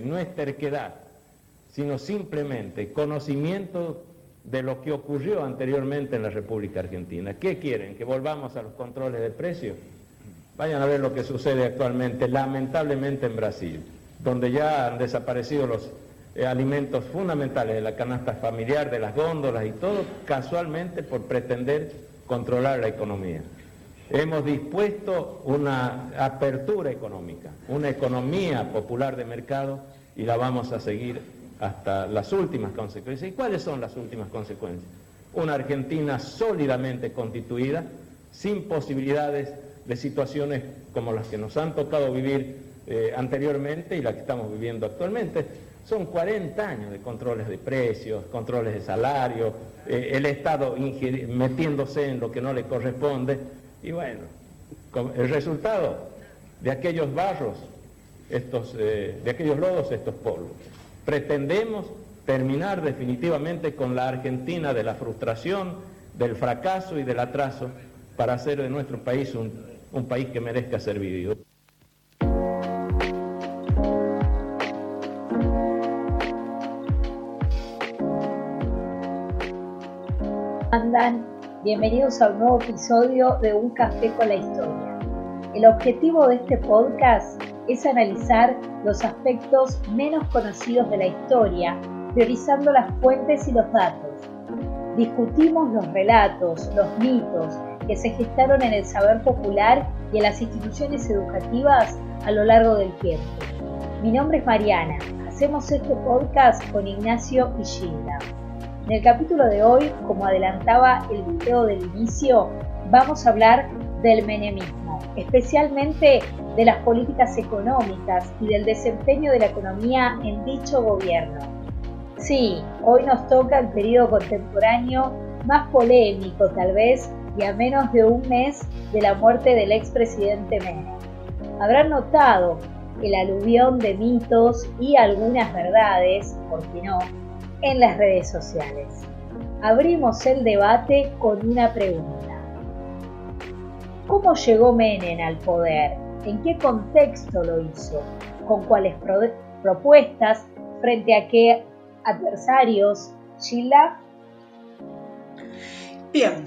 no es terquedad, sino simplemente conocimiento de lo que ocurrió anteriormente en la República Argentina. ¿Qué quieren? ¿Que volvamos a los controles de precios? Vayan a ver lo que sucede actualmente, lamentablemente en Brasil, donde ya han desaparecido los eh, alimentos fundamentales de la canasta familiar, de las góndolas y todo, casualmente por pretender controlar la economía. Hemos dispuesto una apertura económica, una economía popular de mercado y la vamos a seguir hasta las últimas consecuencias. ¿Y cuáles son las últimas consecuencias? Una Argentina sólidamente constituida, sin posibilidades de situaciones como las que nos han tocado vivir eh, anteriormente y las que estamos viviendo actualmente. Son 40 años de controles de precios, controles de salario, eh, el Estado metiéndose en lo que no le corresponde. Y bueno, el resultado de aquellos barros, estos, eh, de aquellos lodos, estos polvos. Pretendemos terminar definitivamente con la Argentina de la frustración, del fracaso y del atraso para hacer de nuestro país un, un país que merezca ser vivido. Andan, bienvenidos a un nuevo episodio de Un Café con la Historia. El objetivo de este podcast es analizar los aspectos menos conocidos de la historia, priorizando las fuentes y los datos. Discutimos los relatos, los mitos que se gestaron en el saber popular y en las instituciones educativas a lo largo del tiempo. Mi nombre es Mariana. Hacemos este podcast con Ignacio y Gilda. En el capítulo de hoy, como adelantaba el video del inicio, vamos a hablar del menemismo, especialmente de las políticas económicas y del desempeño de la economía en dicho gobierno. Sí, hoy nos toca el periodo contemporáneo más polémico tal vez y a menos de un mes de la muerte del expresidente Menem. Habrán notado el aluvión de mitos y algunas verdades, ¿por qué no?, en las redes sociales. Abrimos el debate con una pregunta. ¿Cómo llegó Menem al poder? ¿En qué contexto lo hizo? ¿Con cuáles propuestas? ¿Frente a qué adversarios? Sheila. Bien,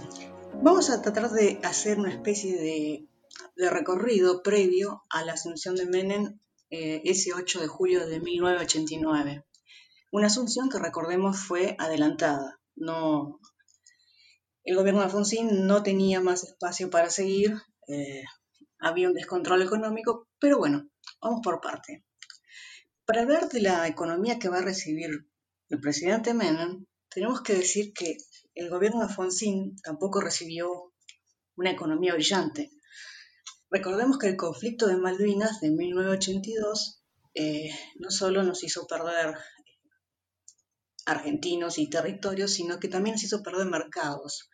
vamos a tratar de hacer una especie de, recorrido previo a la asunción de Menem eh, ese 8 de julio de 1989. Una asunción que recordemos fue adelantada. No, el gobierno de Alfonsín no tenía más espacio para seguir, eh, había un descontrol económico, pero bueno, vamos por parte. Para hablar de la economía que va a recibir el presidente Menem, tenemos que decir que el gobierno de Alfonsín tampoco recibió una economía brillante. Recordemos que el conflicto de Malvinas de 1982 eh, no solo nos hizo perder argentinos y territorios, sino que también se hizo perder mercados.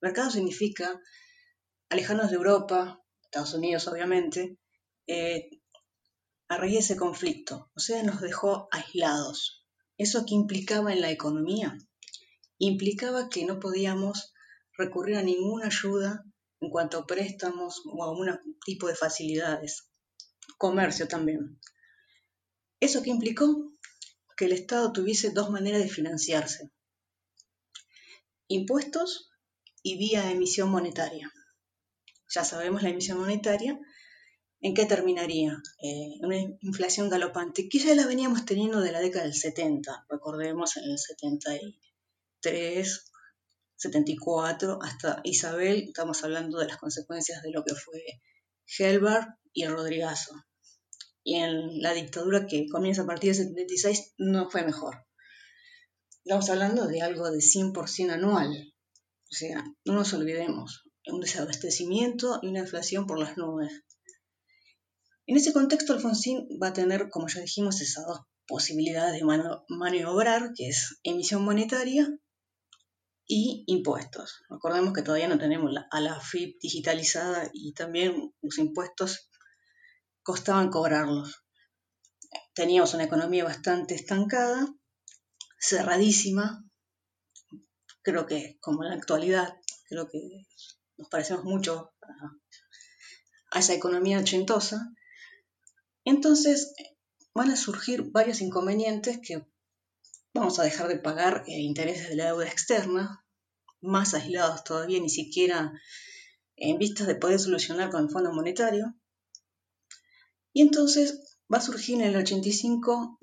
Mercado significa alejarnos de Europa, Estados Unidos obviamente, eh, a raíz de ese conflicto. O sea, nos dejó aislados. ¿Eso qué implicaba en la economía? Implicaba que no podíamos recurrir a ninguna ayuda en cuanto a préstamos o a algún tipo de facilidades. Comercio también. ¿Eso qué implicó? Que el Estado tuviese dos maneras de financiarse, impuestos y vía emisión monetaria. Ya sabemos la emisión monetaria, ¿en qué terminaría? Eh, una inflación galopante, que ya la veníamos teniendo de la década del 70, recordemos en el 73, 74, hasta Isabel, estamos hablando de las consecuencias de lo que fue Helbar y el Rodrigazo y en la dictadura que comienza a partir del 76 no fue mejor. Estamos hablando de algo de 100% anual. O sea, no nos olvidemos, un desabastecimiento y una inflación por las nubes. En ese contexto, Alfonsín va a tener, como ya dijimos, esas dos posibilidades de maniobrar, que es emisión monetaria y impuestos. Recordemos que todavía no tenemos a la FIP digitalizada y también los impuestos costaban cobrarlos. Teníamos una economía bastante estancada, cerradísima, creo que como en la actualidad, creo que nos parecemos mucho a, esa economía ochentosa. Entonces, van a surgir varios inconvenientes que vamos a dejar de pagar eh, intereses de la deuda externa, más aislados todavía, ni siquiera en vistas de poder solucionar con el Fondo Monetario. Y entonces va a surgir en el 85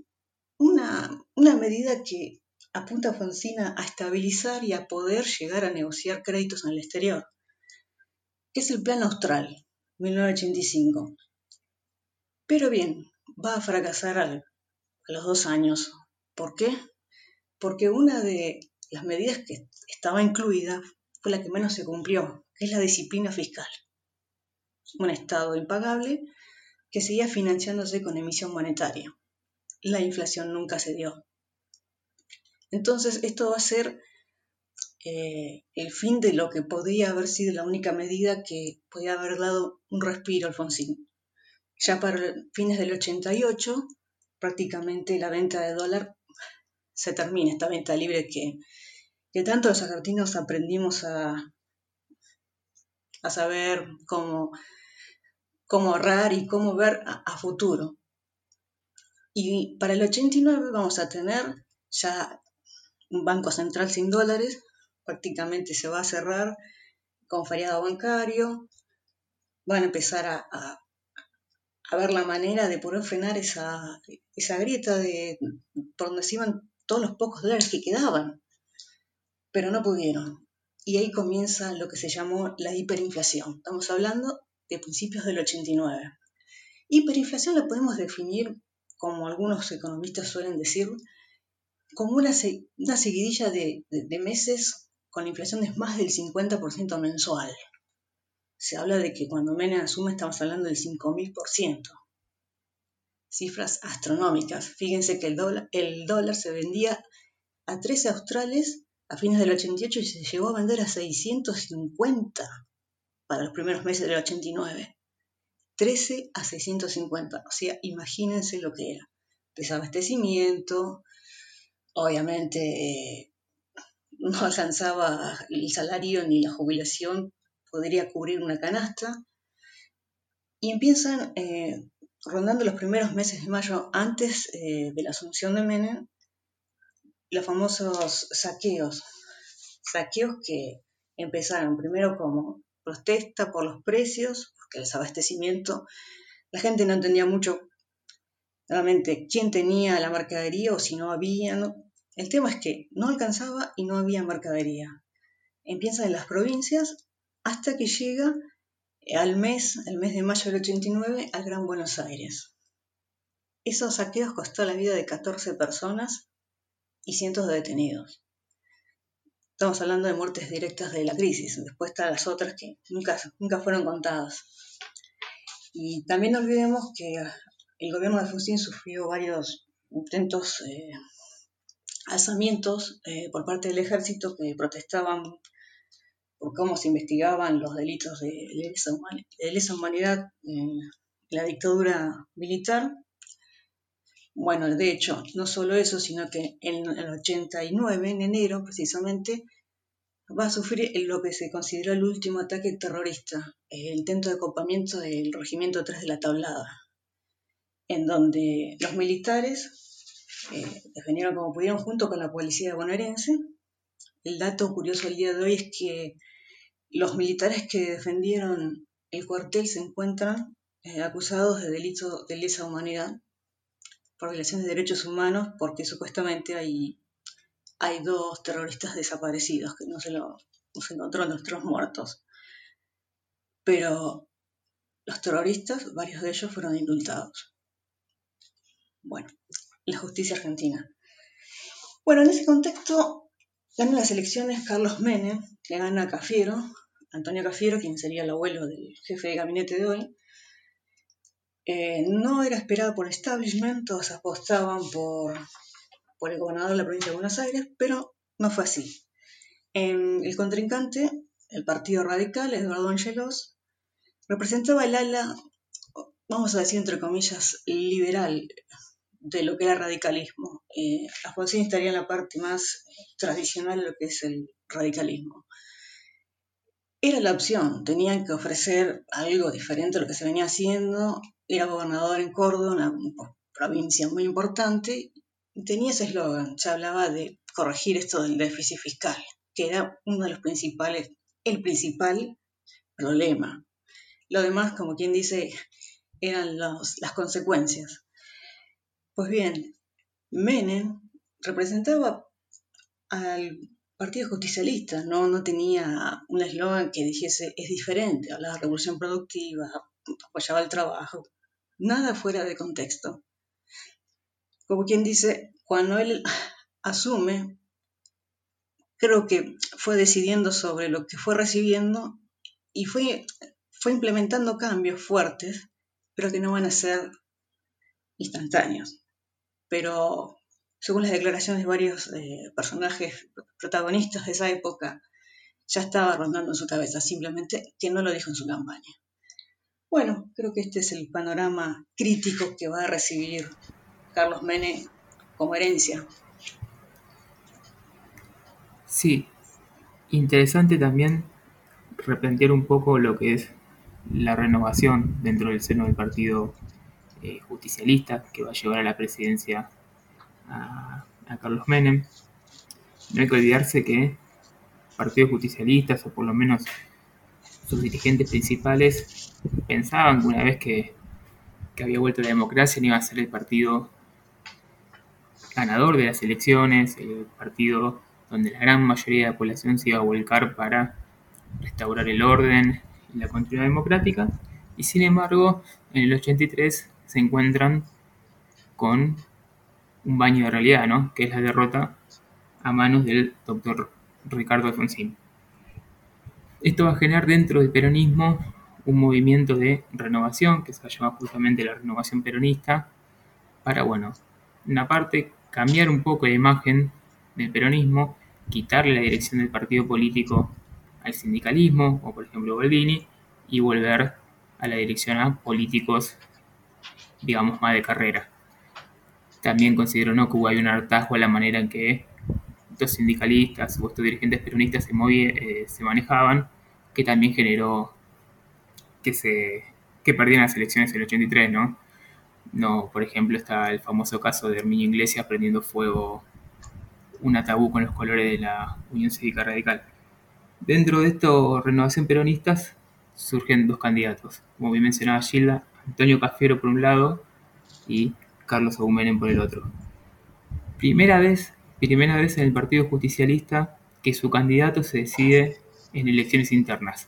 una, medida que apunta a Fonsina a estabilizar y a poder llegar a negociar créditos en el exterior, que es el Plan Austral, 1985. Pero bien, va a fracasar a los dos años. ¿Por qué? Porque una de las medidas que estaba incluida fue la que menos se cumplió, que es la disciplina fiscal. Un Estado impagable que seguía financiándose con emisión monetaria. La inflación nunca se dio. Entonces, esto va a ser eh, el fin de lo que podría haber sido la única medida que podía haber dado un respiro a Alfonsín. Ya para fines del 88, prácticamente la venta de dólar se termina, esta venta libre que, que tanto los argentinos aprendimos a, a saber cómo, cómo ahorrar y cómo ver a, futuro. Y para el 89 vamos a tener ya un banco central sin dólares, prácticamente se va a cerrar con feriado bancario, van a empezar a, a, ver la manera de poder frenar esa, esa grieta de por donde se iban todos los pocos dólares que quedaban, pero no pudieron. Y ahí comienza lo que se llamó la hiperinflación. Estamos hablando de principios del 89. Hiperinflación la podemos definir, como algunos economistas suelen decir, como una, una seguidilla de, meses con inflación de más del 50% mensual. Se habla de que cuando Menem asume estamos hablando del 5.000%. Cifras astronómicas. Fíjense que el dólar, el dólar se vendía a 13 australes a fines del 88 y se llegó a vender a 650 para los primeros meses del 89. 13 a 650. O sea, imagínense lo que era. Desabastecimiento, obviamente eh, no alcanzaba el salario ni la jubilación, podría cubrir una canasta. Y empiezan, eh, rondando los primeros meses de mayo, antes eh, de la asunción de Menem, los famosos saqueos, saqueos que empezaron primero como protesta por los precios, porque el desabastecimiento, la gente no entendía mucho realmente quién tenía la mercadería o si no había. El tema es que no alcanzaba y no había mercadería. Empieza en las provincias hasta que llega al mes, el mes de mayo del 89, al Gran Buenos Aires. Esos saqueos costó la vida de 14 personas y cientos de detenidos. Estamos hablando de muertes directas de la crisis, después están las otras que nunca, nunca fueron contadas. Y también no olvidemos que el gobierno de Fusín sufrió varios intentos, eh, alzamientos eh, por parte del ejército que protestaban por cómo se investigaban los delitos de lesa humanidad en la dictadura militar bueno, de hecho, no solo eso, sino que en el 89, en enero precisamente, va a sufrir lo que se consideró el último ataque terrorista, el intento de acopamiento del Regimiento 3 de la Tablada, en donde los militares eh, defendieron como pudieron junto con la policía bonaerense. El dato curioso el día de hoy es que los militares que defendieron el cuartel se encuentran eh, acusados de delito de lesa humanidad por violaciones de derechos humanos porque supuestamente hay, hay dos terroristas desaparecidos que no se, lo, no se encontró nuestros muertos. Pero los terroristas, varios de ellos fueron indultados. Bueno, la justicia argentina. Bueno, en ese contexto ganan las elecciones Carlos Menem, que gana a Cafiero, Antonio Cafiero, quien sería el abuelo del jefe de gabinete de hoy, eh, no era esperado por el establishment, todos apostaban por, el gobernador de la provincia de Buenos Aires, pero no fue así. el contrincante, el Partido Radical, Eduardo Angelos, representaba el ala, vamos a decir entre comillas, liberal de lo que era radicalismo. Eh, Alfonsín estaría en la parte más tradicional de lo que es el radicalismo. Era la opción, tenían que ofrecer algo diferente a lo que se venía haciendo era gobernador en Córdoba, una provincia muy importante, tenía ese eslogan, se hablaba de corregir esto del déficit fiscal, que era uno de los principales, el principal problema. Lo demás, como quien dice, eran las consecuencias. Pues bien, Menem representaba al Partido Justicialista, no, no tenía un eslogan que dijese es diferente, hablaba de revolución productiva, apoyaba el trabajo, nada fuera de contexto. Como quien dice, cuando él asume, creo que fue decidiendo sobre lo que fue recibiendo y fue, fue implementando cambios fuertes, pero que no van a ser instantáneos. Pero según las declaraciones de varios eh, personajes protagonistas de esa época, ya estaba rondando en su cabeza, simplemente que no lo dijo en su campaña. Bueno, creo que este es el panorama crítico que va a recibir Carlos Mene como herencia. Sí, interesante también replantear un poco lo que es la renovación dentro del seno del partido eh, justicialista que va a llevar a la presidencia a, Carlos Menem. No hay que olvidarse que partidos justicialistas, o por lo menos sus dirigentes principales, pensaban que una vez que, había vuelto la democracia iba a ser el partido ganador de las elecciones, el partido donde la gran mayoría de la población se iba a volcar para restaurar el orden y la continuidad democrática, y sin embargo, en el 83 se encuentran con un baño de realidad, ¿no? que es la derrota a manos del doctor Ricardo Alfonsín. Esto va a generar dentro del peronismo un movimiento de renovación, que se va a llamar justamente la renovación peronista, para, bueno, una parte, cambiar un poco la imagen del peronismo, quitarle la dirección del partido político al sindicalismo, o por ejemplo Baldini, y volver a la dirección a políticos, digamos, más de carrera. También considero ¿no? que hubo un hartazgo a la manera en que estos sindicalistas o estos dirigentes peronistas se, eh, se manejaban, que también generó que se que perdieran las elecciones en el 83, ¿no? No, por ejemplo, está el famoso caso de Herminio Iglesias prendiendo fuego un tabú con los colores de la Unión Cívica Radical. Dentro de esto, renovación peronistas, surgen dos candidatos, como bien mencionaba Gilda, Antonio Cafiero por un lado y Carlos Agumenen por el otro. Primera vez, primera vez en el Partido Justicialista que su candidato se decide en elecciones internas.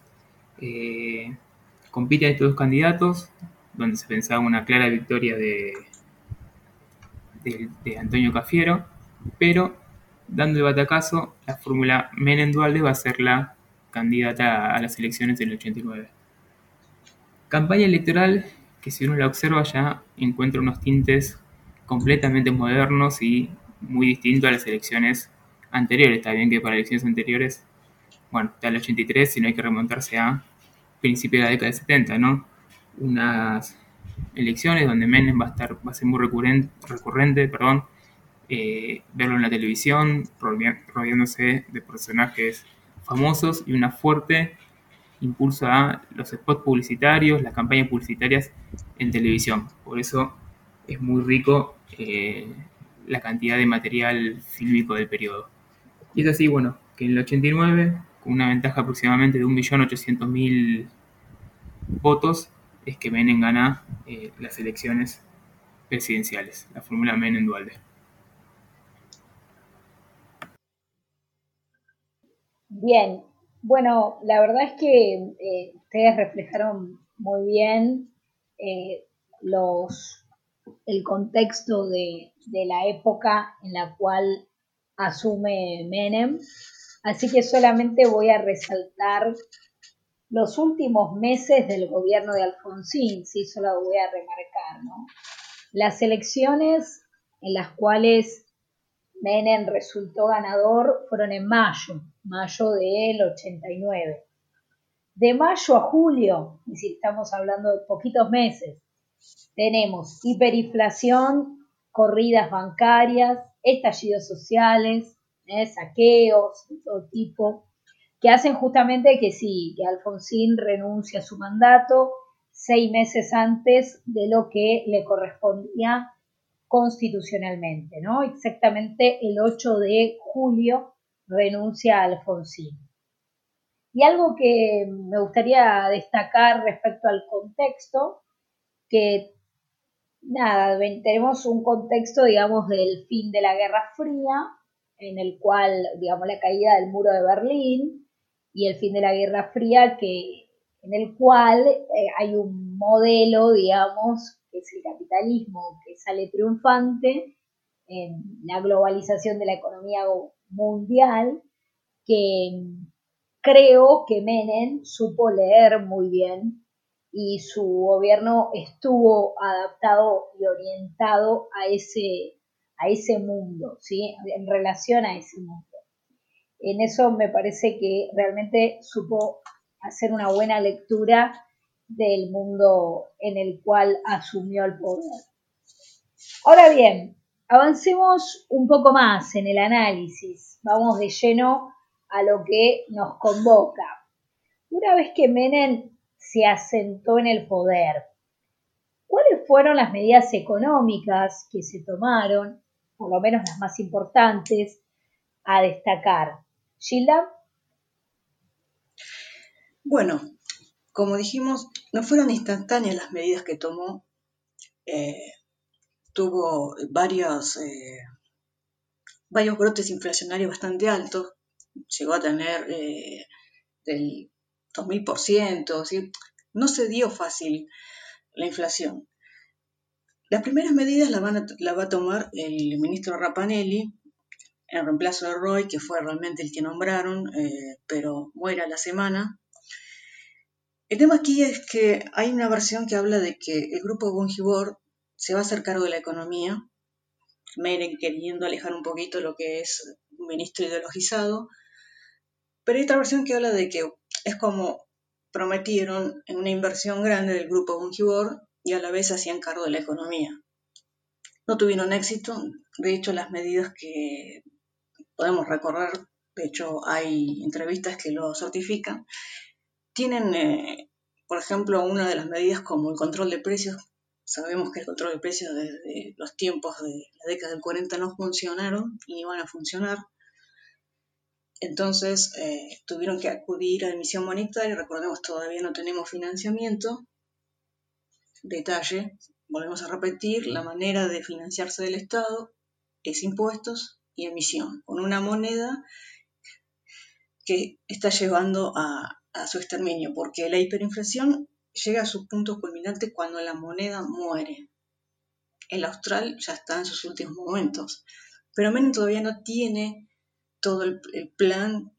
Eh, compiten estos dos candidatos, donde se pensaba una clara victoria de, Antonio Cafiero, pero dando el batacazo, la fórmula Menem Dualde va a ser la candidata a las elecciones del 89. Campaña electoral que si uno la observa ya encuentra unos tintes completamente modernos y muy distintos a las elecciones anteriores. Está bien que para elecciones anteriores, bueno, está el 83, si no hay que remontarse a principios de la década de 70, ¿no? Unas elecciones donde Menem va a estar, va a ser muy recurrente, recurrente perdón, eh, verlo en la televisión, rodeándose de personajes famosos y una fuerte impulso a los spots publicitarios, las campañas publicitarias en televisión. Por eso es muy rico eh, la cantidad de material fílmico del periodo. Y es así, bueno, que en el 89, una ventaja aproximadamente de 1.800.000 votos, es que Menem gana eh, las elecciones presidenciales, la fórmula Menem-Dualde. Bien, bueno, la verdad es que eh, ustedes reflejaron muy bien eh, los, el contexto de, de, la época en la cual asume Menem, así que solamente voy a resaltar los últimos meses del gobierno de Alfonsín, sí, solo voy a remarcar, ¿no? Las elecciones en las cuales Menem resultó ganador fueron en mayo, mayo del 89. De mayo a julio, y si estamos hablando de poquitos meses, tenemos hiperinflación, corridas bancarias, estallidos sociales, ¿eh? saqueos de todo tipo, que hacen justamente que sí, que Alfonsín renuncia a su mandato seis meses antes de lo que le correspondía constitucionalmente, ¿no? Exactamente el 8 de julio renuncia a Alfonsín. Y algo que me gustaría destacar respecto al contexto, que nada, tenemos un contexto, digamos, del fin de la Guerra Fría, en el cual, digamos, la caída del muro de Berlín y el fin de la Guerra Fría, que, en el cual eh, hay un modelo, digamos, que es el capitalismo, que sale triunfante en la globalización de la economía mundial, que creo que Menem supo leer muy bien y su gobierno estuvo adaptado y orientado a ese, a ese mundo, ¿sí? en relación a ese mundo. En eso me parece que realmente supo hacer una buena lectura del mundo en el cual asumió el poder. Ahora bien, avancemos un poco más en el análisis. Vamos de lleno a lo que nos convoca. Una vez que Menem se asentó en el poder, ¿cuáles fueron las medidas económicas que se tomaron, por lo menos las más importantes, a destacar? Gilda. Bueno, como dijimos, no fueron instantáneas las medidas que tomó. Eh, tuvo varios, eh, varios brotes inflacionarios bastante altos. Llegó a tener eh, del 2000%. ¿sí? No se dio fácil la inflación. Las primeras medidas las, va a tomar el ministro Rapanelli en reemplazo de Roy, que fue realmente el que nombraron, pero muere a la semana. El tema aquí es que hay una versión que habla de que el grupo Bungibor se va a hacer cargo de la economía, Meren queriendo alejar un poquito lo que es un ministro ideologizado, pero hay otra versión que habla de que es como prometieron en una inversión grande del grupo Bungibor y a la vez hacían cargo de la economía. No tuvieron éxito, de hecho las medidas que podemos recorrer, de hecho hay entrevistas que lo certifican, tienen, eh, por ejemplo, una de las medidas como el control de precios. Sabemos que el control de precios desde los tiempos de la década del 40 no funcionaron y ni van a funcionar. Entonces eh, tuvieron que acudir a emisión monetaria. Recordemos, todavía no tenemos financiamiento. Detalle, volvemos a repetir, la manera de financiarse del Estado es impuestos y emisión, con una moneda que está llevando a, a su exterminio, porque la hiperinflación llega a su punto culminante cuando la moneda muere. El austral ya está en sus últimos momentos, pero Menem todavía no tiene todo el, plan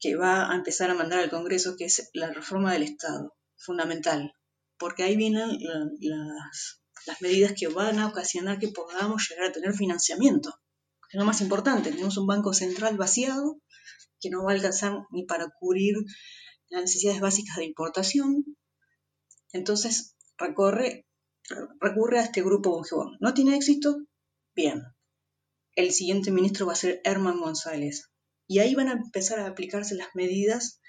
que va a empezar a mandar al Congreso, que es la reforma del Estado, fundamental, porque ahí vienen las, las medidas que van a ocasionar que podamos llegar a tener financiamiento. Es lo más importante, tenemos un banco central vaciado que no va a alcanzar ni para cubrir las necesidades básicas de importación. Entonces recorre, recurre a este grupo Bungibor. ¿No tiene éxito? Bien. El siguiente ministro va a ser Herman González. Y ahí van a empezar a aplicarse las medidas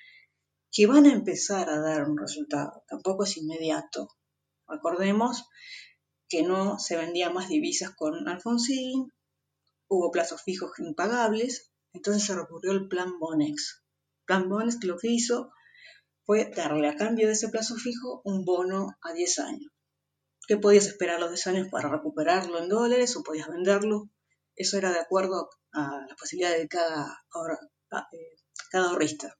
que van a empezar a dar un resultado. Tampoco es inmediato. Recordemos que no se vendían más divisas con Alfonsín, hubo plazos fijos impagables, entonces se recurrió al plan Bonex. Plan Bonex lo que hizo fue darle a cambio de ese plazo fijo un bono a 10 años. ¿Qué podías esperar los 10 años para recuperarlo en dólares o podías venderlo? Eso era de acuerdo a la posibilidad de cada, eh, cada ahorrista.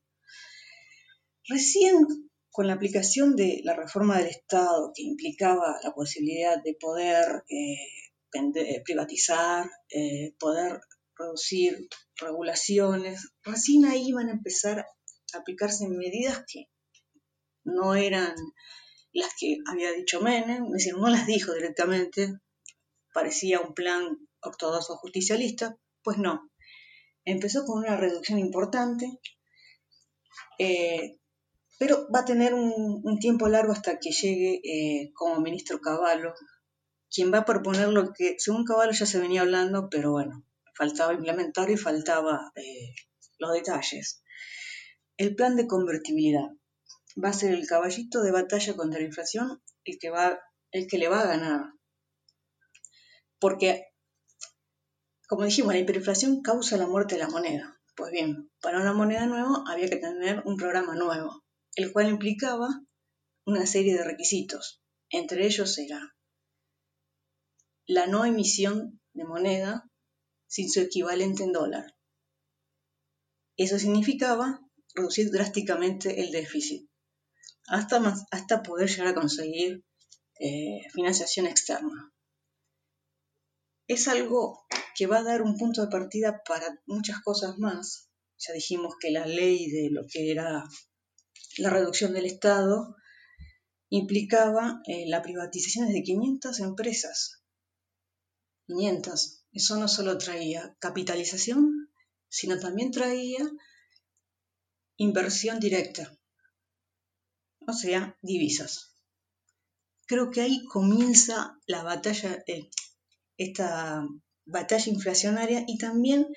Recién con la aplicación de la reforma del Estado que implicaba la posibilidad de poder eh, privatizar, eh, poder producir regulaciones, recién ahí iban a empezar a aplicarse medidas que no eran las que había dicho Menem, es decir, no las dijo directamente, parecía un plan ortodoxo justicialista, pues no. Empezó con una reducción importante, eh, pero va a tener un, tiempo largo hasta que llegue eh, como ministro Caballo, quien va a proponer lo que, según Caballo ya se venía hablando, pero bueno, faltaba implementar y faltaba eh, los detalles. El plan de convertibilidad va a ser el caballito de batalla contra la inflación el que, va, el que le va a ganar. porque, como dijimos, la hiperinflación causa la muerte de la moneda. Pues bien, para una moneda nueva había que tener un programa nuevo, el cual implicaba una serie de requisitos. Entre ellos era la no emisión de moneda sin su equivalente en dólar. Eso significaba reducir drásticamente el déficit, hasta, hasta poder llegar a conseguir eh, financiación externa. Es algo que va a dar un punto de partida para muchas cosas más. Ya dijimos que la ley de lo que era la reducción del Estado implicaba eh, la privatización de 500 empresas. 500. Eso no solo traía capitalización, sino también traía inversión directa, o sea, divisas. Creo que ahí comienza la batalla, eh, esta batalla inflacionaria y también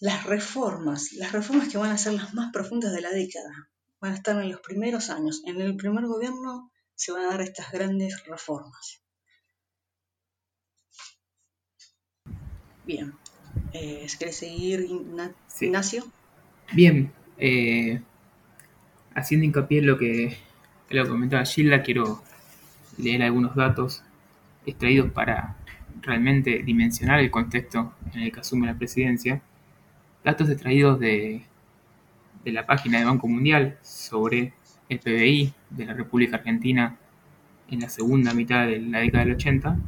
las reformas, las reformas que van a ser las más profundas de la década, van a estar en los primeros años. En el primer gobierno se van a dar estas grandes reformas. Bien, eh, ¿querés seguir, Ignacio? Bien, eh, haciendo hincapié en lo que, lo comentaba Gilda, quiero leer algunos datos extraídos para realmente dimensionar el contexto en el que asume la presidencia. Datos extraídos de, de la página del Banco Mundial sobre el PBI de la República Argentina en la segunda mitad de la década del 80.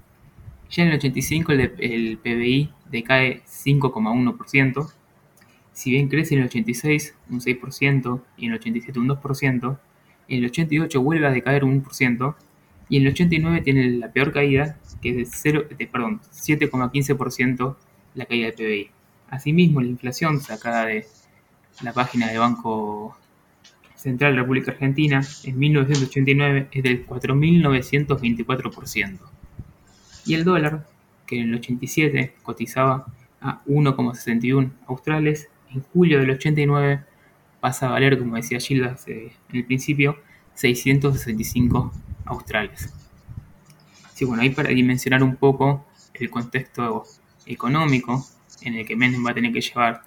Ya en el 85 el, el PBI decae 5,1%, si bien crece en el 86 un 6% y en el 87 un 2%, en el 88 vuelve a decaer un 1% y en el 89 tiene la peor caída, que es de, de 7,15% la caída del PBI. Asimismo, la inflación sacada de la página del Banco Central de República Argentina en 1989 es del 4.924%. Y el dólar, que en el 87 cotizaba a 1,61 australes, en julio del 89 pasa a valer, como decía Gilda en el principio, 665 australes. Sí, bueno, ahí para dimensionar un poco el contexto económico en el que Menem va a tener que llevar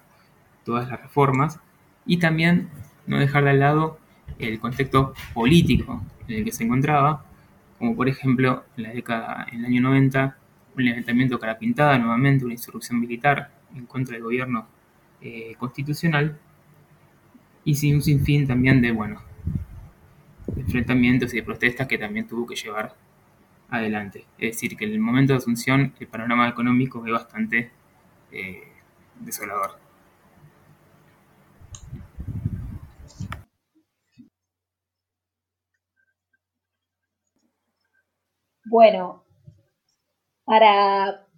todas las reformas y también no dejar de lado el contexto político en el que se encontraba, como por ejemplo en la década, en el año 90, un levantamiento cara pintada nuevamente, una insurrección militar en contra del gobierno eh, constitucional y sin un sinfín también de, bueno, de enfrentamientos y de protestas que también tuvo que llevar adelante. Es decir, que en el momento de Asunción el panorama económico es bastante eh, desolador. Bueno, para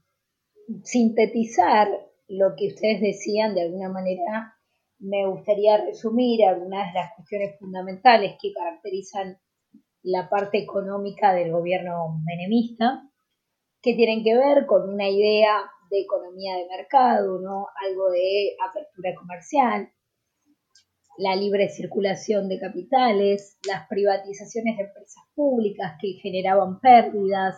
sintetizar lo que ustedes decían, de alguna manera, me gustaría resumir algunas de las cuestiones fundamentales que caracterizan la parte económica del gobierno menemista, que tienen que ver con una idea de economía de mercado, ¿no? algo de apertura comercial, la libre circulación de capitales, las privatizaciones de empresas públicas que generaban pérdidas,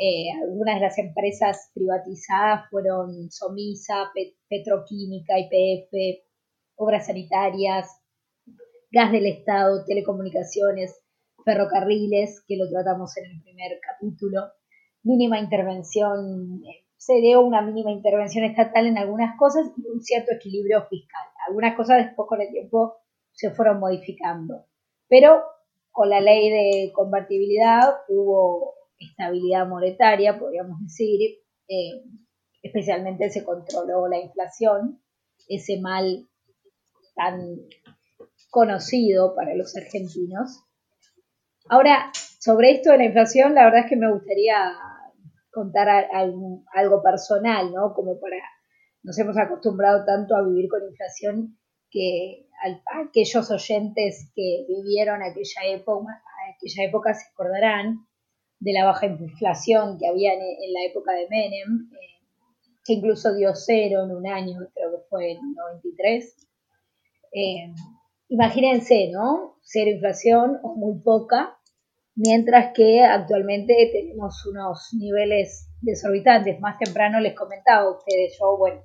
eh, algunas de las empresas privatizadas fueron Somisa, Petroquímica, IPF, Obras Sanitarias, Gas del Estado, Telecomunicaciones, Ferrocarriles, que lo tratamos en el primer capítulo, mínima intervención, eh, se dio una mínima intervención estatal en algunas cosas y un cierto equilibrio fiscal. Algunas cosas después con el tiempo se fueron modificando, pero con la ley de convertibilidad hubo estabilidad monetaria, podríamos decir, eh, especialmente se controló la inflación, ese mal tan conocido para los argentinos. Ahora, sobre esto de la inflación, la verdad es que me gustaría contar algo, algo personal, ¿no? Como para, nos hemos acostumbrado tanto a vivir con inflación que aquellos oyentes que vivieron aquella época, aquella época se acordarán de la baja inflación que había en, la época de Menem, eh, que incluso dio cero en un año, creo que fue en 93. Eh, imagínense, ¿no? Cero inflación o muy poca, mientras que actualmente tenemos unos niveles desorbitantes. Más temprano les comentaba a ustedes, yo, bueno,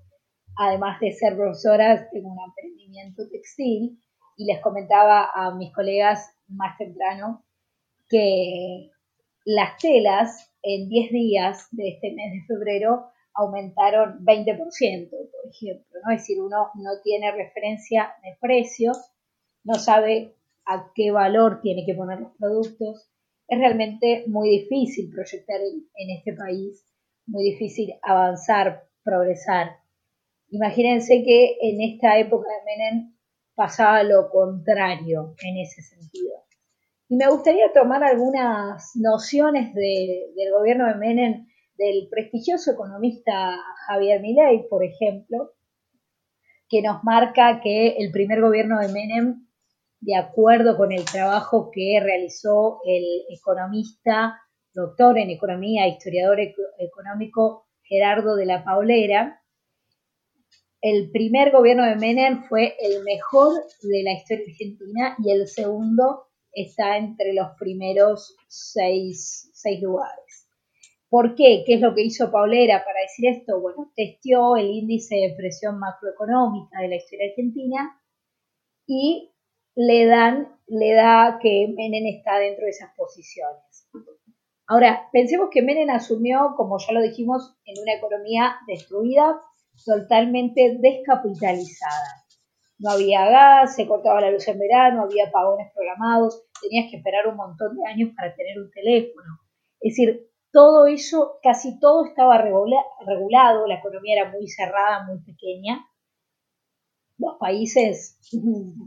además de ser profesora, tengo un emprendimiento textil y les comentaba a mis colegas más temprano que las telas en 10 días de este mes de febrero aumentaron 20%, por ejemplo, ¿no? Es decir, uno no tiene referencia de precios, no sabe a qué valor tiene que poner los productos. Es realmente muy difícil proyectar en, este país, muy difícil avanzar, progresar. Imagínense que en esta época de Menem pasaba lo contrario en ese sentido. Y me gustaría tomar algunas nociones del gobierno de Menem, del prestigioso economista Javier Milei, por ejemplo, que nos marca que el primer gobierno de Menem, de acuerdo con el trabajo que realizó el economista, doctor en economía, historiador económico Gerardo de la Paulera, el primer gobierno de Menem fue el mejor de la historia argentina y el segundo está entre los primeros seis, lugares. ¿Por qué? ¿Qué es lo que hizo Paulera para decir esto? Bueno, testió el índice de presión macroeconómica de la historia argentina y le, dan, le da que Menem está dentro de esas posiciones. Ahora, pensemos que Menem asumió, como ya lo dijimos, en una economía destruida, totalmente descapitalizada no había gas, se cortaba la luz en verano, había apagones programados, tenías que esperar un montón de años para tener un teléfono. Es decir, todo eso, casi todo estaba regulado, la economía era muy cerrada, muy pequeña. Los países,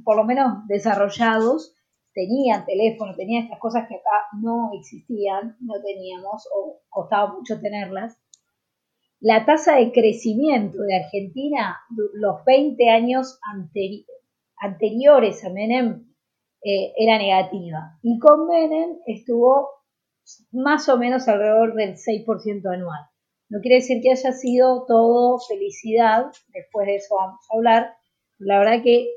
por lo menos desarrollados, tenían teléfono, tenían estas cosas que acá no existían, no teníamos o costaba mucho tenerlas la tasa de crecimiento de Argentina los 20 años anteriores a Menem eh, era negativa y con Menem estuvo más o menos alrededor del 6% anual. No quiere decir que haya sido todo felicidad, después de eso vamos a hablar. La verdad que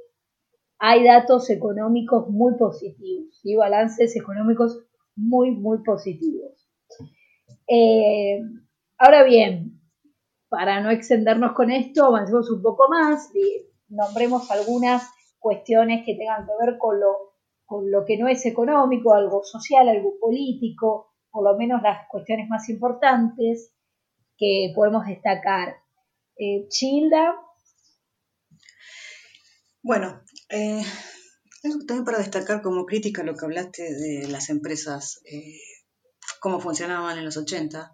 hay datos económicos muy positivos y balances económicos muy, muy positivos. Eh, ahora bien, para no extendernos con esto, avancemos un poco más, y nombremos algunas cuestiones que tengan que ver con lo, con lo que no es económico, algo social, algo político, por lo menos las cuestiones más importantes que podemos destacar. Eh, Childa. Bueno, eh, también para destacar como crítica lo que hablaste de las empresas, eh, cómo funcionaban en los 80.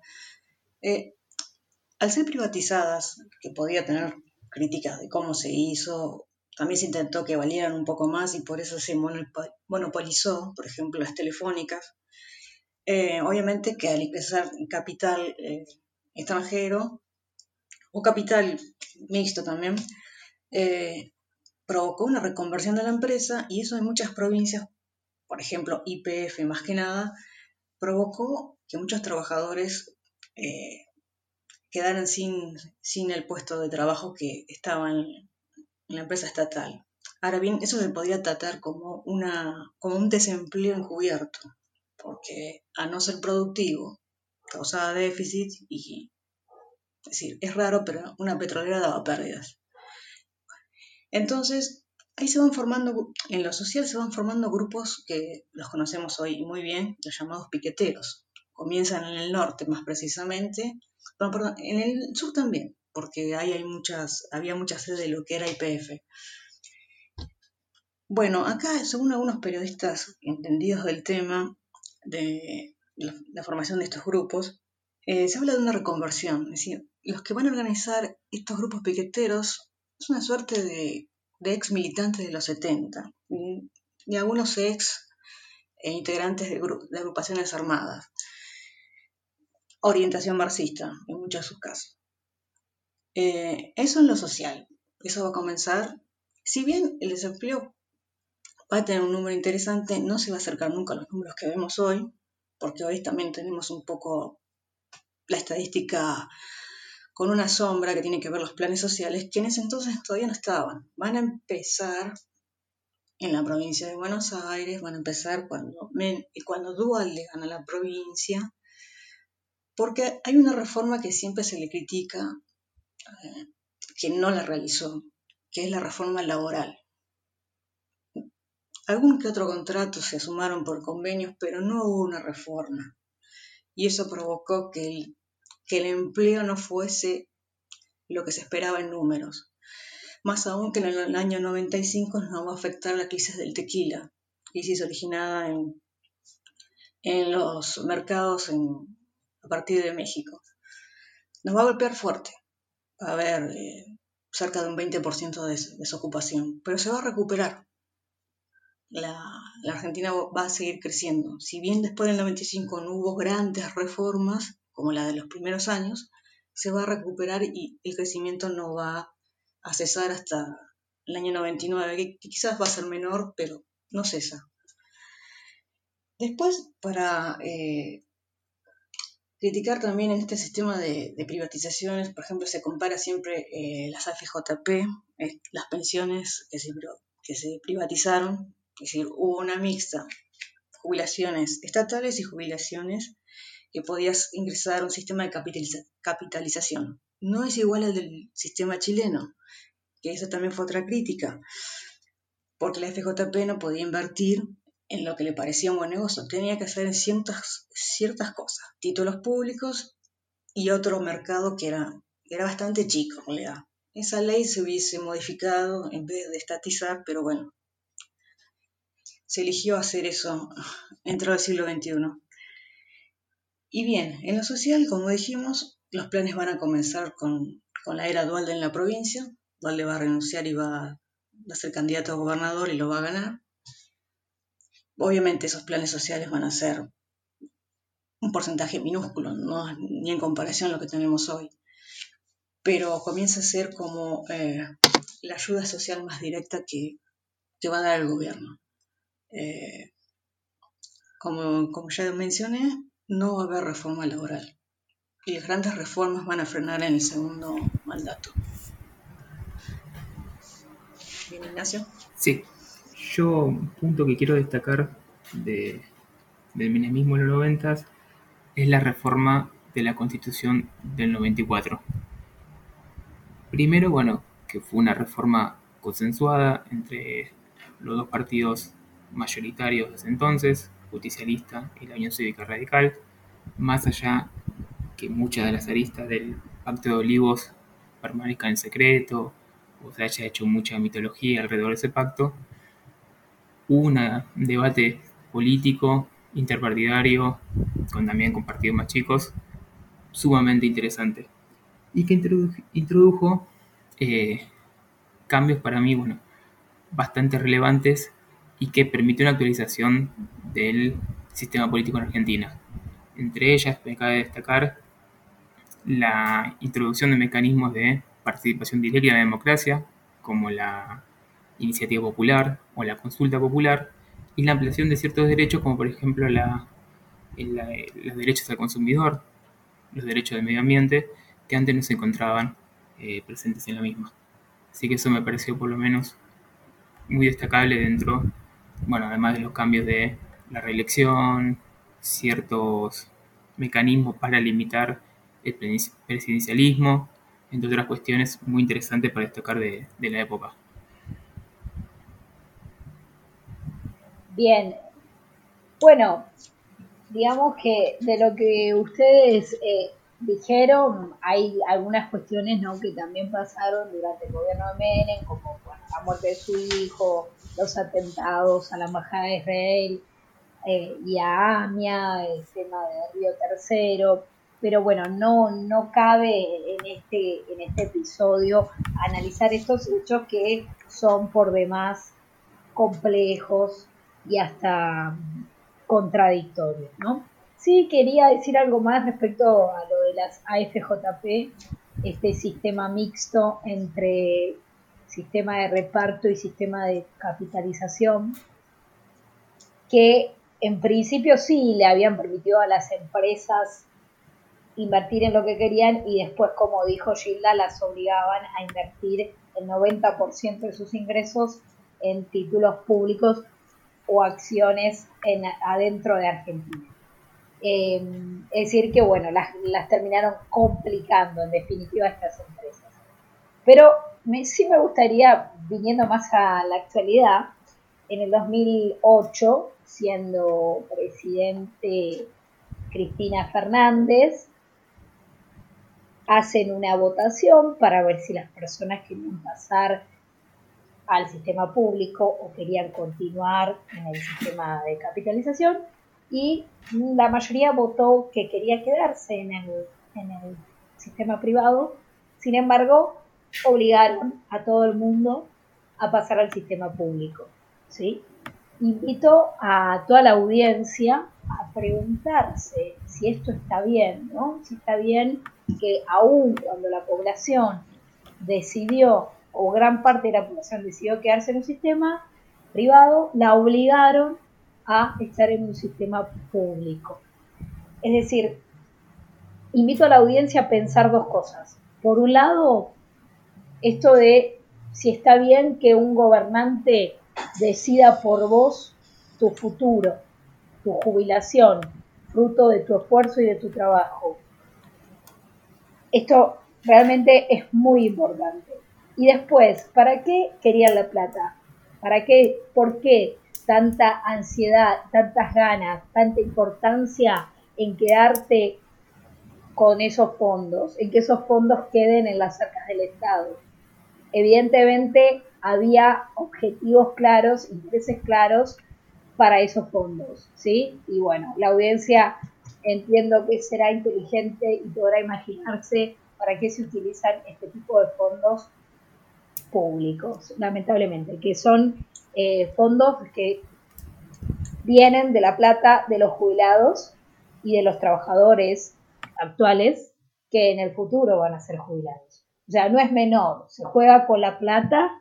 Eh, al ser privatizadas, que podía tener críticas de cómo se hizo, también se intentó que valieran un poco más y por eso se monopolizó, por ejemplo, las telefónicas. Obviamente que al ingresar capital extranjero o capital mixto también, provocó una reconversión de la empresa y eso en muchas provincias, por ejemplo IPF más que nada, provocó que muchos trabajadores quedaran sin, sin el puesto de trabajo que estaba en, la empresa estatal. Ahora bien, eso se podría tratar como, una, como un desempleo encubierto, porque a no ser productivo, causaba déficit y, es decir, es raro, pero una petrolera daba pérdidas. Entonces, ahí se van formando, en lo social se van formando grupos que los conocemos hoy muy bien, los llamados piqueteros. Comienzan en el norte más precisamente, perdón, en el sur también, porque ahí hay muchas, había mucha de lo que era IPF. Bueno, acá, según algunos periodistas entendidos del tema de la, formación de estos grupos, eh, se habla de una reconversión. Es decir, los que van a organizar estos grupos piqueteros es una suerte de, ex militantes de los 70 y, algunos ex e integrantes de, de agrupaciones armadas orientación marxista en muchos de sus casos. Eh, eso en lo social, eso va a comenzar, si bien el desempleo va a tener un número interesante, no se va a acercar nunca a los números que vemos hoy, porque hoy también tenemos un poco la estadística con una sombra que tiene que ver los planes sociales, que en ese entonces todavía no estaban. Van a empezar en la provincia de Buenos Aires, van a empezar cuando, cuando Dual le gana la provincia, Porque hay una reforma que siempre se le critica, eh, que no la realizó, que es la reforma laboral. Algún que otro contrato se sumaron por convenios, pero no hubo una reforma. Y eso provocó que el, que el empleo no fuese lo que se esperaba en números. Más aún que en el año 95 nos va a afectar la crisis del tequila, crisis originada en, en los mercados a partir de México. Nos va a golpear fuerte. Va a haber eh, cerca de un 20% de desocupación, pero se va a recuperar. La, Argentina va a seguir creciendo. Si bien después del 95 no hubo grandes reformas, como la de los primeros años, se va a recuperar y el crecimiento no va a cesar hasta el año 99, que, quizás va a ser menor, pero no cesa. Después, para eh, criticar también en este sistema de, privatizaciones, por ejemplo, se compara siempre eh, las AFJP, las pensiones que se, que se privatizaron, es decir, hubo una mixta, jubilaciones estatales y jubilaciones que podías ingresar a un sistema de capitalización. No es igual al del sistema chileno, que esa también fue otra crítica, porque la FJP no podía invertir en lo que le parecía un buen negocio, tenía que hacer ciertas, ciertas cosas, títulos públicos y otro mercado que era, era bastante chico en realidad. Esa ley se hubiese modificado en vez de estatizar, pero bueno, se eligió hacer eso dentro del siglo XXI. Y bien, en lo social, como dijimos, los planes van a comenzar con, la era Dualde en la provincia. Dualde va a renunciar y va, a ser candidato a gobernador y lo va a ganar. Obviamente esos planes sociales van a ser un porcentaje minúsculo, no ni en comparación a lo que tenemos hoy. Pero comienza a ser como eh, la ayuda social más directa que, va a dar el gobierno. Eh, como, como ya mencioné, no va a haber reforma laboral y las grandes reformas van a frenar en el segundo mandato. Bien, Ignacio. Sí, yo un punto que quiero destacar de, del minemismo en los noventas es la reforma de la constitución del 94. Primero, bueno, que fue una reforma consensuada entre los dos partidos mayoritarios desde entonces, justicialista y la Unión Cívica Radical, más allá que muchas de las aristas del Pacto de Olivos permanezcan en secreto o se haya hecho mucha mitología alrededor de ese pacto, hubo un debate político, interpartidario, con, también con partidos más chicos, sumamente interesante y que introdujo, eh, cambios para mí, bueno, bastante relevantes y que permite una actualización del sistema político en Argentina. Entre ellas, me cabe destacar la introducción de mecanismos de participación directa en la democracia, como la iniciativa popular o la consulta popular, y la ampliación de ciertos derechos, como por ejemplo la, los derechos al consumidor, los derechos del medio ambiente, que antes no se encontraban eh, presentes en la misma. Así que eso me pareció por lo menos muy destacable dentro bueno, además de los cambios de la reelección, ciertos mecanismos para limitar el presidencialismo, entre otras cuestiones muy interesantes para destacar de, la época. Bien, bueno, digamos que de lo que ustedes eh, dijeron, hay algunas cuestiones ¿no? que también pasaron durante el gobierno de Menem, como la muerte de su hijo, los atentados a la embajada de Israel eh, y a AMIA, el tema de Río Tercero, pero bueno, no, no cabe en este, en este episodio analizar estos hechos que son por demás complejos y hasta contradictorios, ¿no? Sí quería decir algo más respecto a lo de las AFJP, este sistema mixto entre sistema de reparto y sistema de capitalización, que en principio sí le habían permitido a las empresas invertir en lo que querían y después, como dijo Gilda, las obligaban a invertir el 90% de sus ingresos en títulos públicos o acciones en, adentro de Argentina. Eh, es decir, que bueno, las, las, terminaron complicando en definitiva estas empresas. Pero sí me gustaría, viniendo más a la actualidad, en el 2008, siendo presidente Cristina Fernández, hacen una votación para ver si las personas querían pasar al sistema público o querían continuar en el sistema de capitalización y la mayoría votó que quería quedarse en el, en el sistema privado. Sin embargo, obligaron a todo el mundo a pasar al sistema público. ¿sí? Invito a toda la audiencia a preguntarse si esto está bien, ¿no? Si está bien que aún cuando la población decidió, o gran parte de la población decidió quedarse en un sistema privado, la obligaron a estar en un sistema público. Es decir, invito a la audiencia a pensar dos cosas. Por un lado, esto de si está bien que un gobernante decida por vos tu futuro, tu jubilación, fruto de tu esfuerzo y de tu trabajo. Esto realmente es muy importante. Y después, ¿para qué querían la plata? ¿Para qué? ¿Por qué tanta ansiedad, tantas ganas, tanta importancia en quedarte con esos fondos, en que esos fondos queden en las arcas del Estado? Evidentemente había objetivos claros, intereses claros para esos fondos, ¿sí? Y bueno, la audiencia entiendo que será inteligente y podrá imaginarse para qué se utilizan este tipo de fondos públicos, lamentablemente, que son eh, fondos que vienen de la plata de los jubilados y de los trabajadores actuales que en el futuro van a ser jubilados. O sea, no es menor, se juega con la plata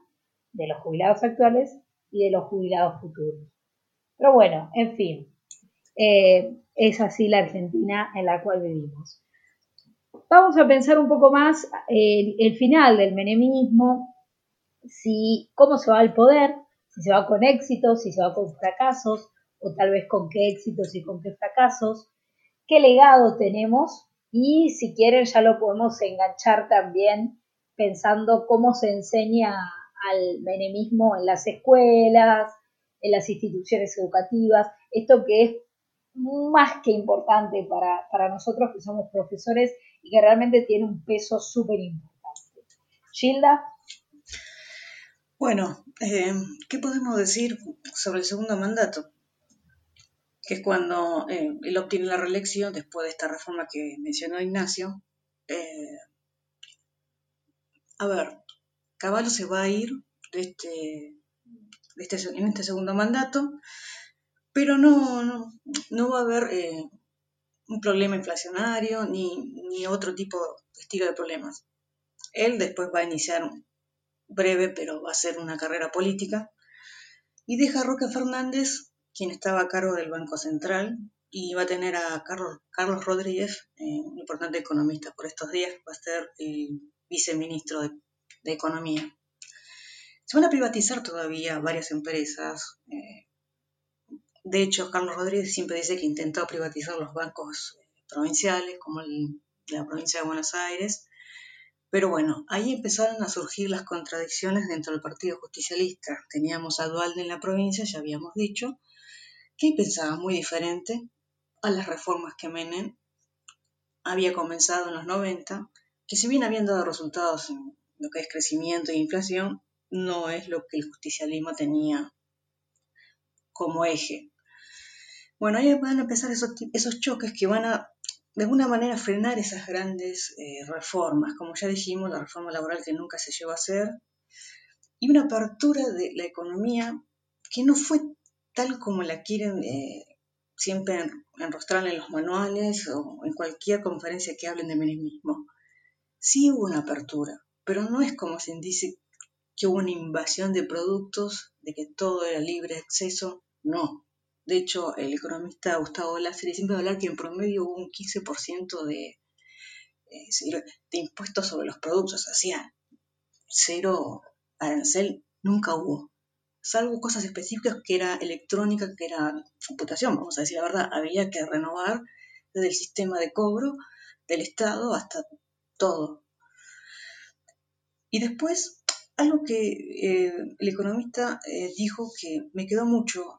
de los jubilados actuales y de los jubilados futuros. Pero bueno, en fin, eh, es así la Argentina en la cual vivimos. Vamos a pensar un poco más el, el final del menemismo, si, cómo se va al poder, si se va con éxitos, si se va con fracasos, o tal vez con qué éxitos y con qué fracasos, qué legado tenemos y si quieren ya lo podemos enganchar también pensando cómo se enseña al menemismo en las escuelas, en las instituciones educativas, esto que es más que importante para, nosotros que somos profesores y que realmente tiene un peso súper importante. Gilda. Bueno, eh, ¿qué podemos decir sobre el segundo mandato? que es cuando eh, él obtiene la reelección después de esta reforma que mencionó Ignacio. Eh, a ver, Caballo se va a ir de este, este, en este segundo mandato, pero no, no, va a haber un problema inflacionario ni, ni otro tipo de estilo de problemas. Él después va a iniciar breve, pero va a ser una carrera política, y deja a Roque Fernández quien estaba a cargo del Banco Central, y va a tener a Carlos, Carlos Rodríguez, eh, un importante economista por estos días, va a ser el viceministro de, Economía. Se van a privatizar todavía varias empresas. Eh, de hecho, Carlos Rodríguez siempre dice que intentó privatizar los bancos eh, provinciales, como el de la provincia de Buenos Aires. Pero bueno, ahí empezaron a surgir las contradicciones dentro del Partido Justicialista. Teníamos a Dualde en la provincia, ya habíamos dicho, que pensaba muy diferente a las reformas que Menem había comenzado en los 90, que si bien habían dado resultados en lo que es crecimiento e inflación, no es lo que el justicialismo tenía como eje. Bueno, ahí van a empezar esos, esos choques que van a, de alguna manera, frenar esas grandes eh, reformas, como ya dijimos, la reforma laboral que nunca se llevó a hacer, y una apertura de la economía que no fue tal como la quieren eh, siempre enrostrar en los manuales o en cualquier conferencia que hablen de menemismo. Sí hubo una apertura, pero no es como se dice que hubo una invasión de productos, de que todo era libre acceso, no. De hecho, el economista Gustavo Lázaro siempre va a hablar que en promedio hubo un 15% de, eh, de impuestos sobre los productos, sea, cero arancel nunca hubo salvo cosas específicas que era electrónica, que era computación, vamos a decir la verdad, había que renovar desde el sistema de cobro del Estado hasta todo. Y después, algo que eh, el economista eh, dijo que me quedó mucho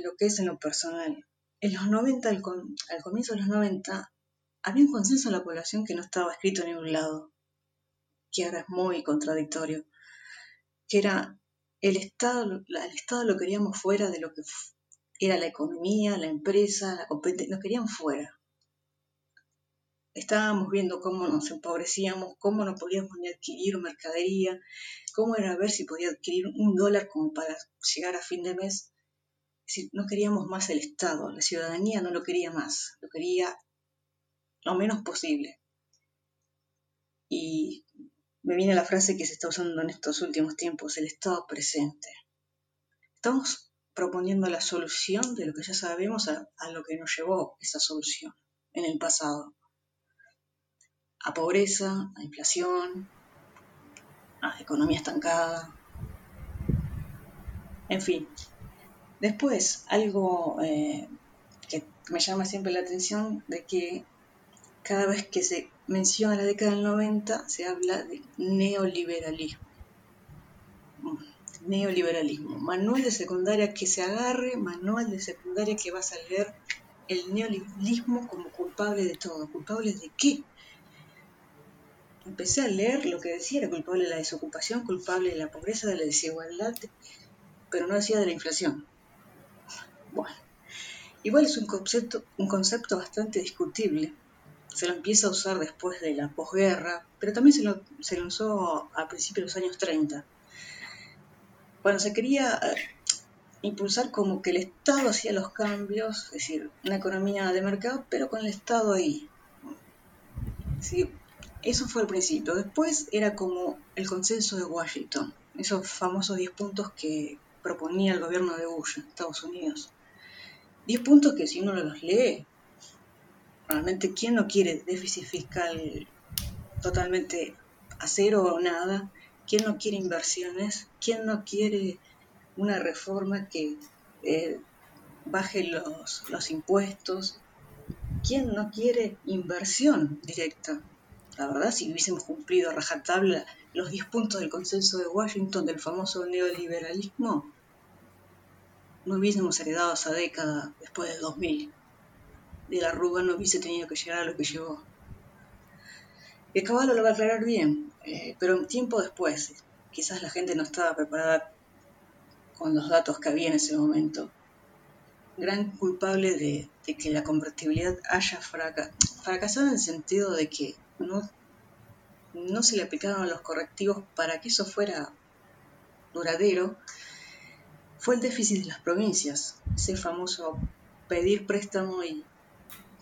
lo que es en lo personal. En los 90, al, comienzo de los 90, había un consenso en la población que no estaba escrito en ningún lado, que ahora es muy contradictorio, que era el Estado, el Estado lo queríamos fuera de lo que era la economía, la empresa, la competencia, nos querían fuera. Estábamos viendo cómo nos empobrecíamos, cómo no podíamos ni adquirir mercadería, cómo era ver si podía adquirir un dólar como para llegar a fin de mes. Es no queríamos más el Estado, la ciudadanía no lo quería más, lo quería lo menos posible. Y me viene la frase que se está usando en estos últimos tiempos, el Estado presente. Estamos proponiendo la solución de lo que ya sabemos a, lo que nos llevó esa solución en el pasado. A pobreza, a inflación, a economía estancada. En fin. Después, algo eh, que me llama siempre la atención de que cada vez que se menciona la década del 90 se habla de neoliberalismo neoliberalismo. Manual de secundaria que se agarre, manual de secundaria que vas a leer el neoliberalismo como culpable de todo. ¿Culpable de qué? Empecé a leer lo que decía, era culpable de la desocupación, culpable de la pobreza, de la desigualdad, pero no decía de la inflación. Bueno, igual es un concepto, un concepto bastante discutible. Se lo empieza a usar después de la posguerra, pero también se lo, se lo usó a principios de los años 30 cuando se quería eh, impulsar como que el Estado hacía los cambios, es decir, una economía de mercado, pero con el Estado ahí. Sí, eso fue el principio. Después era como el consenso de Washington, esos famosos 10 puntos que proponía el gobierno de Bush Estados Unidos. 10 puntos que si uno los lee, realmente, ¿quién no quiere déficit fiscal totalmente a cero o nada? ¿Quién no quiere inversiones? ¿Quién no quiere una reforma que eh, baje los, los impuestos? ¿Quién no quiere inversión directa? La verdad, si hubiésemos cumplido a rajatabla los 10 puntos del consenso de Washington del famoso neoliberalismo, no hubiésemos heredado esa década después del 2000. De la Rúa no hubiese tenido que llegar a lo que llegó. El caballo lo va a aclarar bien, eh, pero un tiempo después. Quizás la gente no estaba preparada con los datos que había en ese momento. Gran culpable de, que la convertibilidad haya fracasado en el sentido de que no, no se le aplicaron los correctivos para que eso fuera duradero, fue el déficit de las provincias, ese famoso pedir préstamo y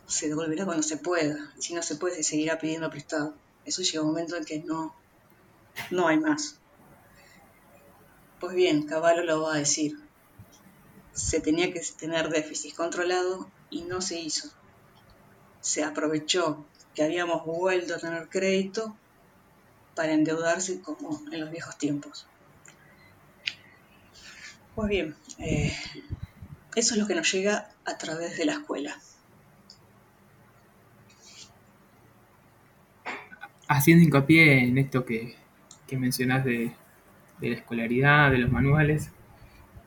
se devolverá cuando se pueda. Si no se puede, se seguirá pidiendo prestado. Eso llega un momento en que no, no hay más. Pues bien, Caballo lo va a decir. Se tenía que tener déficit controlado y no se hizo. Se aprovechó que habíamos vuelto a tener crédito para endeudarse como en los viejos tiempos. Pues bien, eh, eso es lo que nos llega a través de la escuela. haciendo hincapié en esto que, que mencionás de, la escolaridad, de los manuales,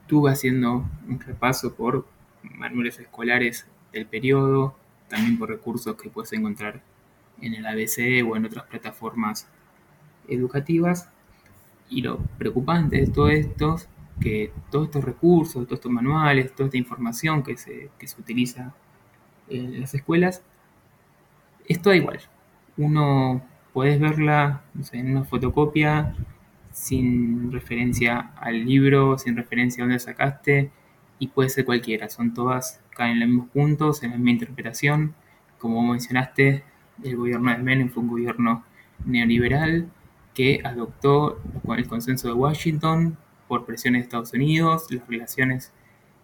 estuve haciendo un repaso por manuales escolares del periodo, también por recursos que puedes encontrar en el ABC o en otras plataformas educativas. Y lo preocupante de todo esto es que todos estos recursos, todos estos manuales, toda esta información que se, que se utiliza en las escuelas, es toda igual. Uno Puedes verla en una fotocopia sin referencia al libro, sin referencia a dónde sacaste, y puede ser cualquiera, son todas, caen en los mismos puntos, en la misma interpretación. Como mencionaste, el gobierno de Menem fue un gobierno neoliberal que adoptó el consenso de Washington por presiones de Estados Unidos, las relaciones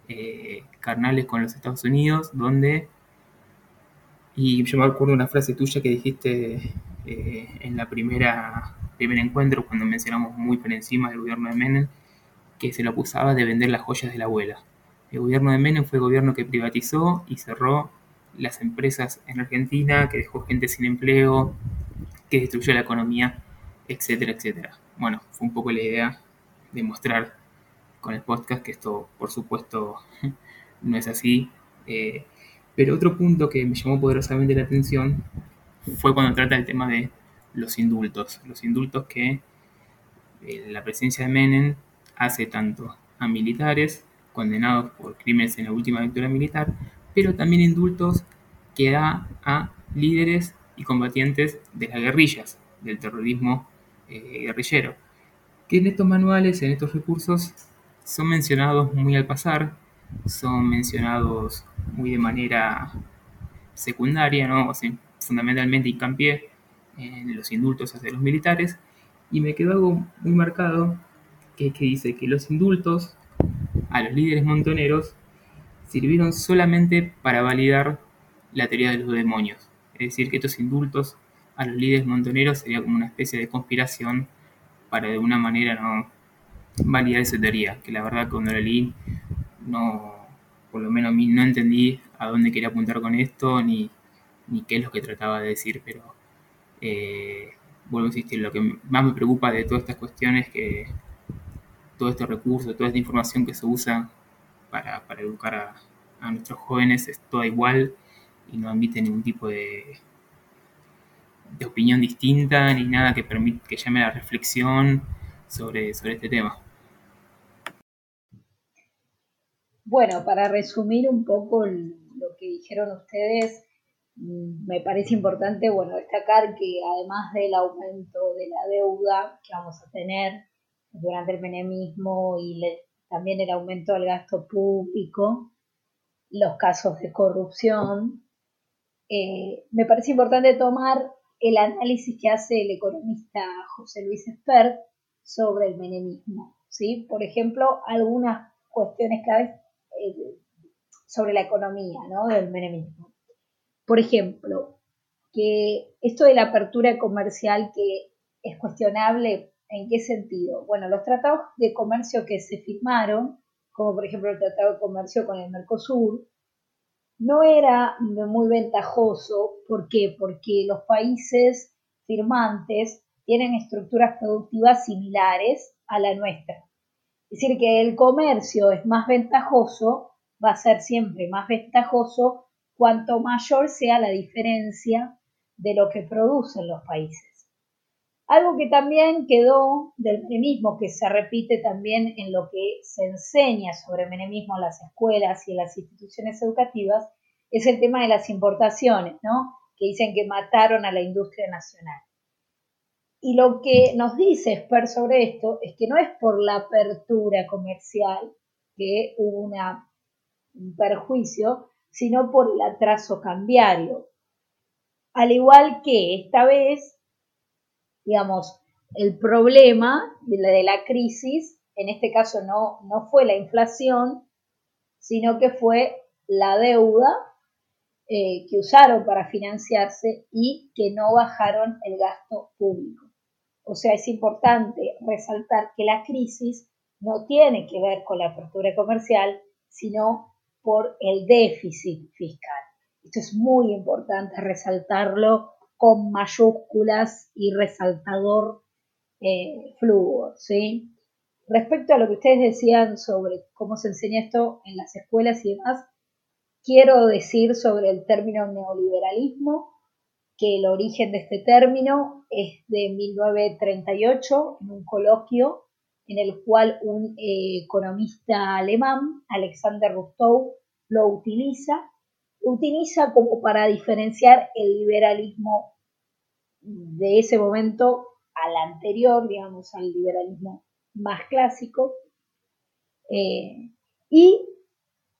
eh, carnales con los Estados Unidos, donde, y yo me acuerdo una frase tuya que dijiste eh, en la primera primer encuentro, cuando mencionamos muy por encima del gobierno de Menem, que se lo acusaba de vender las joyas de la abuela. El gobierno de Menem fue el gobierno que privatizó y cerró las empresas en Argentina, que dejó gente sin empleo, que destruyó la economía, etcétera, etcétera. Bueno, fue un poco la idea de mostrar con el podcast que esto, por supuesto, no es así. Eh, pero otro punto que me llamó poderosamente la atención fue cuando trata el tema de los indultos. Los indultos que eh, la presidencia de Menem hace tanto a militares condenados por crímenes en la última dictadura militar, pero también indultos que da a líderes y combatientes de las guerrillas, del terrorismo eh, guerrillero, que en estos manuales, en estos recursos, son mencionados muy al pasar, son mencionados muy de manera secundaria, ¿no? fundamentalmente hincapié en los indultos hacia los militares, y me quedó algo muy marcado, que es que dice que los indultos a los líderes montoneros sirvieron solamente para validar la teoría de los demonios. Es decir, que estos indultos a los líderes montoneros sería como una especie de conspiración para de alguna manera no validar esa teoría, que la verdad cuando la leí no, por lo menos a no entendí a dónde quería apuntar con esto ni, ni qué es lo que trataba de decir, pero eh, vuelvo a insistir, lo que más me preocupa de todas estas cuestiones es que todo este recurso, toda esta información que se usa para, educar a, nuestros jóvenes es toda igual y no admite ningún tipo de, de opinión distinta ni nada que, permite, que llame a la reflexión sobre, sobre este tema. Bueno, para resumir un poco lo que dijeron ustedes, mm, me parece importante bueno, destacar que además del aumento de la deuda que vamos a tener durante el menemismo y también el aumento del gasto público, los casos de corrupción. Eh, me parece importante tomar el análisis que hace el economista José Luis Espert sobre el menemismo. ¿sí? Por ejemplo, algunas cuestiones claves eh, sobre la economía ¿no? del menemismo. Por ejemplo, que esto de la apertura comercial que es cuestionable ¿En qué sentido? Bueno, los tratados de comercio que se firmaron, como por ejemplo el tratado de comercio con el Mercosur, no era muy ventajoso. ¿Por qué? Porque los países firmantes tienen estructuras productivas similares a la nuestra. Es decir, que el comercio es más ventajoso, va a ser siempre más ventajoso cuanto mayor sea la diferencia de lo que producen los países. Algo que también quedó del menemismo, que se repite también en lo que se enseña sobre menemismo en las escuelas y en las instituciones educativas, es el tema de las importaciones, ¿no? Que dicen que mataron a la industria nacional. Y lo que nos dice Esper sobre esto es que no es por la apertura comercial que hubo un perjuicio, sino por el atraso cambiario. Al igual que esta vez digamos, el problema de la, crisis, en este caso no, no fue la inflación, sino que fue la deuda eh, que usaron para financiarse y que no bajaron el gasto público. O sea, es importante resaltar que la crisis no tiene que ver con la apertura comercial, sino por el déficit fiscal. Esto es muy importante resaltarlo con mayúsculas y resaltador eh, ¿sí? Respecto a lo que ustedes decían sobre cómo se enseña esto en las escuelas y demás, quiero decir sobre el término neoliberalismo, que el origen de este término es de 1938, en un coloquio en el cual un eh, economista alemán, Alexander Rustow, lo utiliza utiliza como para diferenciar el liberalismo de ese momento al anterior, digamos, al liberalismo más clásico. Eh, y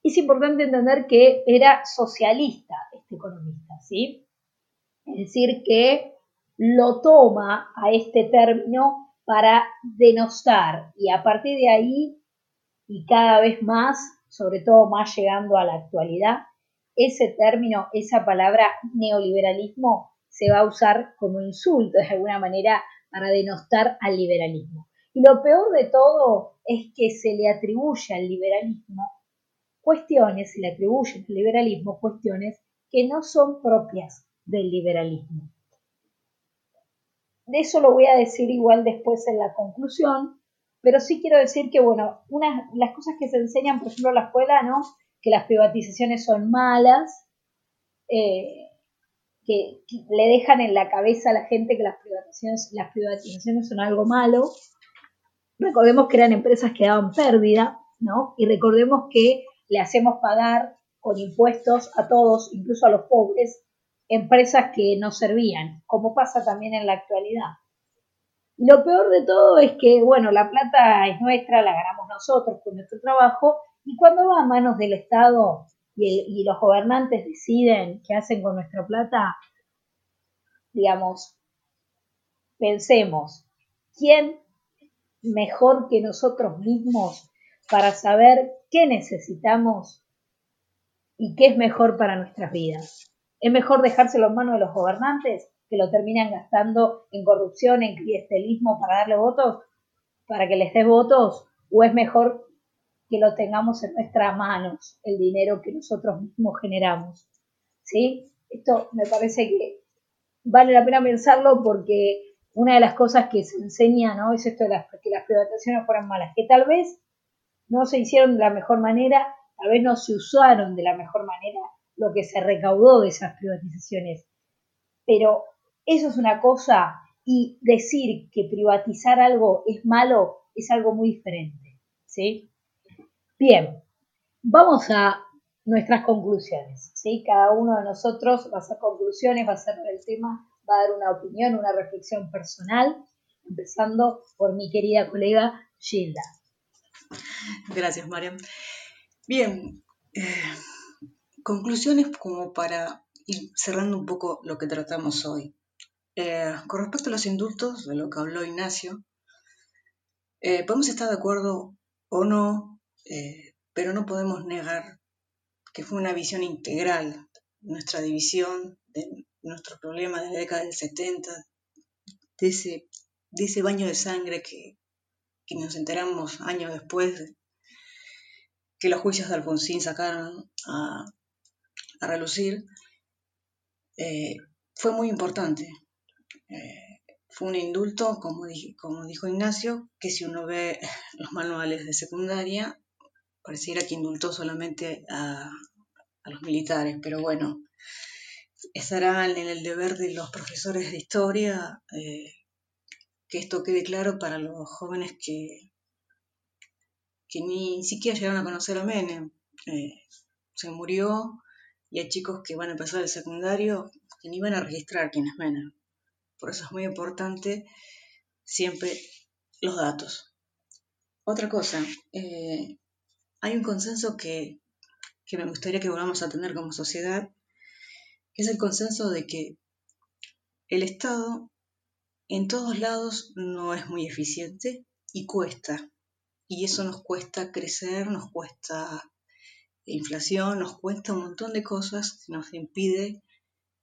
es importante entender que era socialista este economista, ¿sí? Es decir, que lo toma a este término para denostar y a partir de ahí y cada vez más, sobre todo más llegando a la actualidad, ese término, esa palabra neoliberalismo se va a usar como insulto de alguna manera para denostar al liberalismo. Y lo peor de todo es que se le atribuye al liberalismo cuestiones, se le atribuye al liberalismo cuestiones que no son propias del liberalismo. De eso lo voy a decir igual después en la conclusión, pero sí quiero decir que, bueno, una, las cosas que se enseñan, por ejemplo, en la escuela, ¿no? Que las privatizaciones son malas, eh, que, le dejan en la cabeza a la gente que las privatizaciones, las privatizaciones son algo malo. Recordemos que eran empresas que daban pérdida, ¿no? Y recordemos que le hacemos pagar con impuestos a todos, incluso a los pobres, empresas que no servían, como pasa también en la actualidad. Y lo peor de todo es que, bueno, la plata es nuestra, la ganamos nosotros con nuestro trabajo, y cuando va a manos del Estado y, y los gobernantes deciden qué hacen con nuestra plata, digamos, pensemos, ¿quién mejor que nosotros mismos para saber qué necesitamos y qué es mejor para nuestras vidas. ¿Es mejor dejárselo en manos de los gobernantes que lo terminan gastando en corrupción, en clientelismo para darle votos, para que les des votos? ¿O es mejor que lo tengamos en nuestras manos, el dinero que nosotros mismos generamos? ¿Sí? Esto me parece que vale la pena pensarlo porque una de las cosas que se enseña ¿no? es esto de las, que las privatizaciones fueran malas, que tal vez no se hicieron de la mejor manera tal vez no se usaron de la mejor manera lo que se recaudó de esas privatizaciones. Pero eso es una cosa y decir que privatizar algo es malo es algo muy diferente. ¿sí? Bien, vamos a nuestras conclusiones. ¿sí? Cada uno de nosotros va a hacer conclusiones, va a hacer el tema, va a dar una opinión, una reflexión personal, empezando por mi querida colega Gilda. Gracias, Mariam. Bien, eh, conclusiones como para ir cerrando un poco lo que tratamos hoy. Eh, con respecto a los indultos, de lo que habló Ignacio, eh, podemos estar de acuerdo o no, pero no podemos negar que fue una visión integral nuestra división, de nuestro problema de la década del 70, de ese, de ese baño de sangre que, que nos enteramos años después que los juicios de Alfonsín sacaron a, relucir, eh, fue muy importante. Eh, fue un indulto, como, como dijo Ignacio, que si uno ve los manuales de secundaria, pareciera que indultó solamente a, los militares, pero bueno, estará en el deber de los profesores de historia eh, que esto quede claro para los jóvenes que, que ni siquiera llegaron a conocer a Menem. Eh, se murió y hay chicos que van a empezar el secundario que ni van a registrar quién es Menem. Por eso es muy importante siempre los datos. Otra cosa, eh, hay un consenso que, que me gustaría que volvamos a tener como sociedad, que es el consenso de que el Estado en todos lados no es muy eficiente y cuesta y eso nos cuesta crecer, nos cuesta inflación, nos cuesta un montón de cosas, nos impide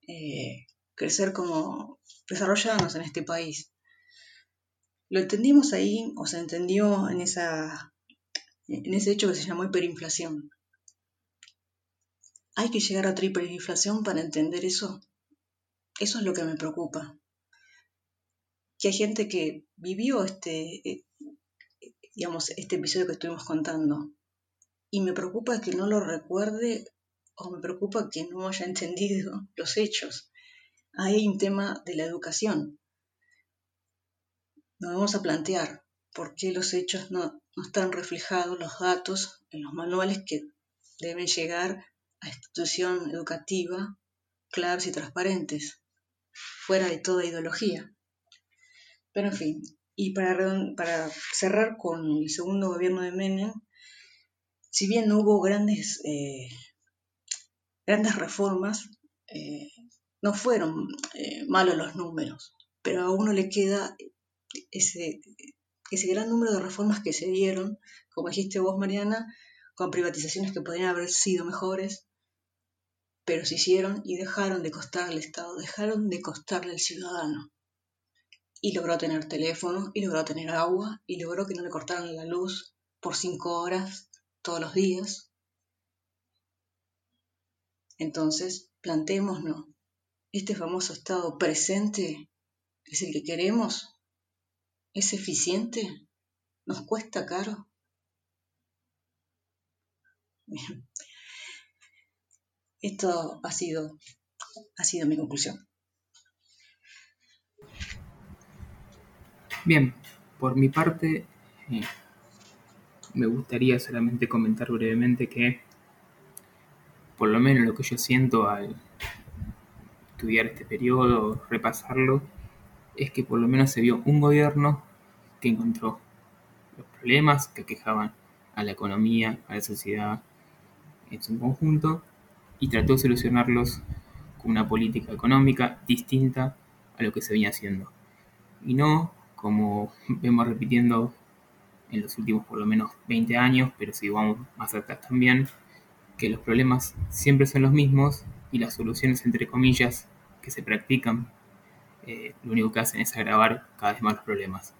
eh, crecer como desarrollarnos en este país. Lo entendimos ahí, o se entendió en, esa, en ese hecho que se llamó hiperinflación. ¿Hay que llegar a otra hiperinflación para entender eso? Eso es lo que me preocupa. Que hay gente que vivió este, digamos, este episodio que estuvimos contando. Y me preocupa que no lo recuerde o me preocupa que no haya entendido los hechos. Hay un tema de la educación. Nos vamos a plantear por qué los hechos no, no están reflejados, los datos, en los manuales que deben llegar a institución educativa claros y transparentes, fuera de toda ideología. Pero en fin, y para, para cerrar con el segundo gobierno de Menem, si bien hubo grandes, eh, grandes reformas, eh, no fueron eh, malos los números, pero a uno le queda ese, ese gran número de reformas que se dieron, como dijiste vos, Mariana, con privatizaciones que podrían haber sido mejores, pero se hicieron y dejaron de costarle al Estado, dejaron de costarle al ciudadano y logró tener teléfono, y logró tener agua, y logró que no le cortaran la luz por cinco horas todos los días. Entonces, planteémonos, ¿este famoso estado presente es el que queremos? ¿Es eficiente? ¿Nos cuesta caro? Bien. Esto ha sido, ha sido mi conclusión. Bien, por mi parte, eh, me gustaría solamente comentar brevemente que, por lo menos lo que yo siento al estudiar este periodo, repasarlo, es que por lo menos se vio un gobierno que encontró los problemas que quejaban a la economía, a la sociedad en su conjunto, y trató de solucionarlos con una política económica distinta a lo que se venía haciendo. Y no, como vemos repitiendo en los últimos por lo menos 20 años, pero si vamos más atrás también, que los problemas siempre son los mismos y las soluciones, entre comillas, que se practican, eh, lo único que hacen es agravar cada vez más los problemas.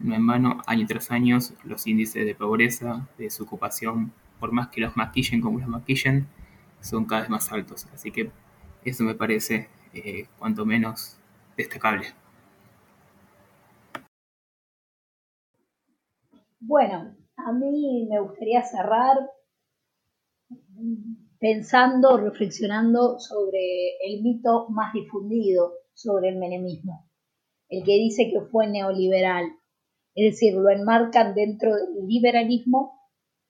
No en vano, año tras año, los índices de pobreza, de desocupación, por más que los maquillen como los maquillen, son cada vez más altos. Así que eso me parece eh, cuanto menos destacable. Bueno, a mí me gustaría cerrar pensando, reflexionando sobre el mito más difundido sobre el menemismo, el que dice que fue neoliberal, es decir, lo enmarcan dentro del liberalismo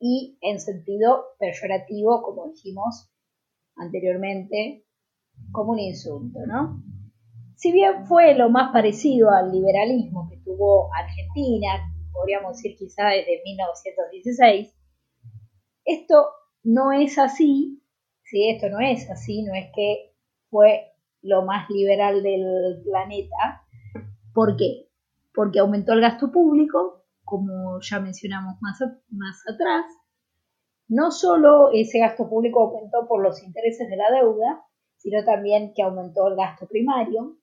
y en sentido peyorativo, como dijimos anteriormente, como un insulto, ¿no? Si bien fue lo más parecido al liberalismo que tuvo Argentina, podríamos decir quizá desde 1916, esto no es así, si esto no es así, no es que fue lo más liberal del planeta. ¿Por qué? Porque aumentó el gasto público, como ya mencionamos más, más atrás, no solo ese gasto público aumentó por los intereses de la deuda, sino también que aumentó el gasto primario.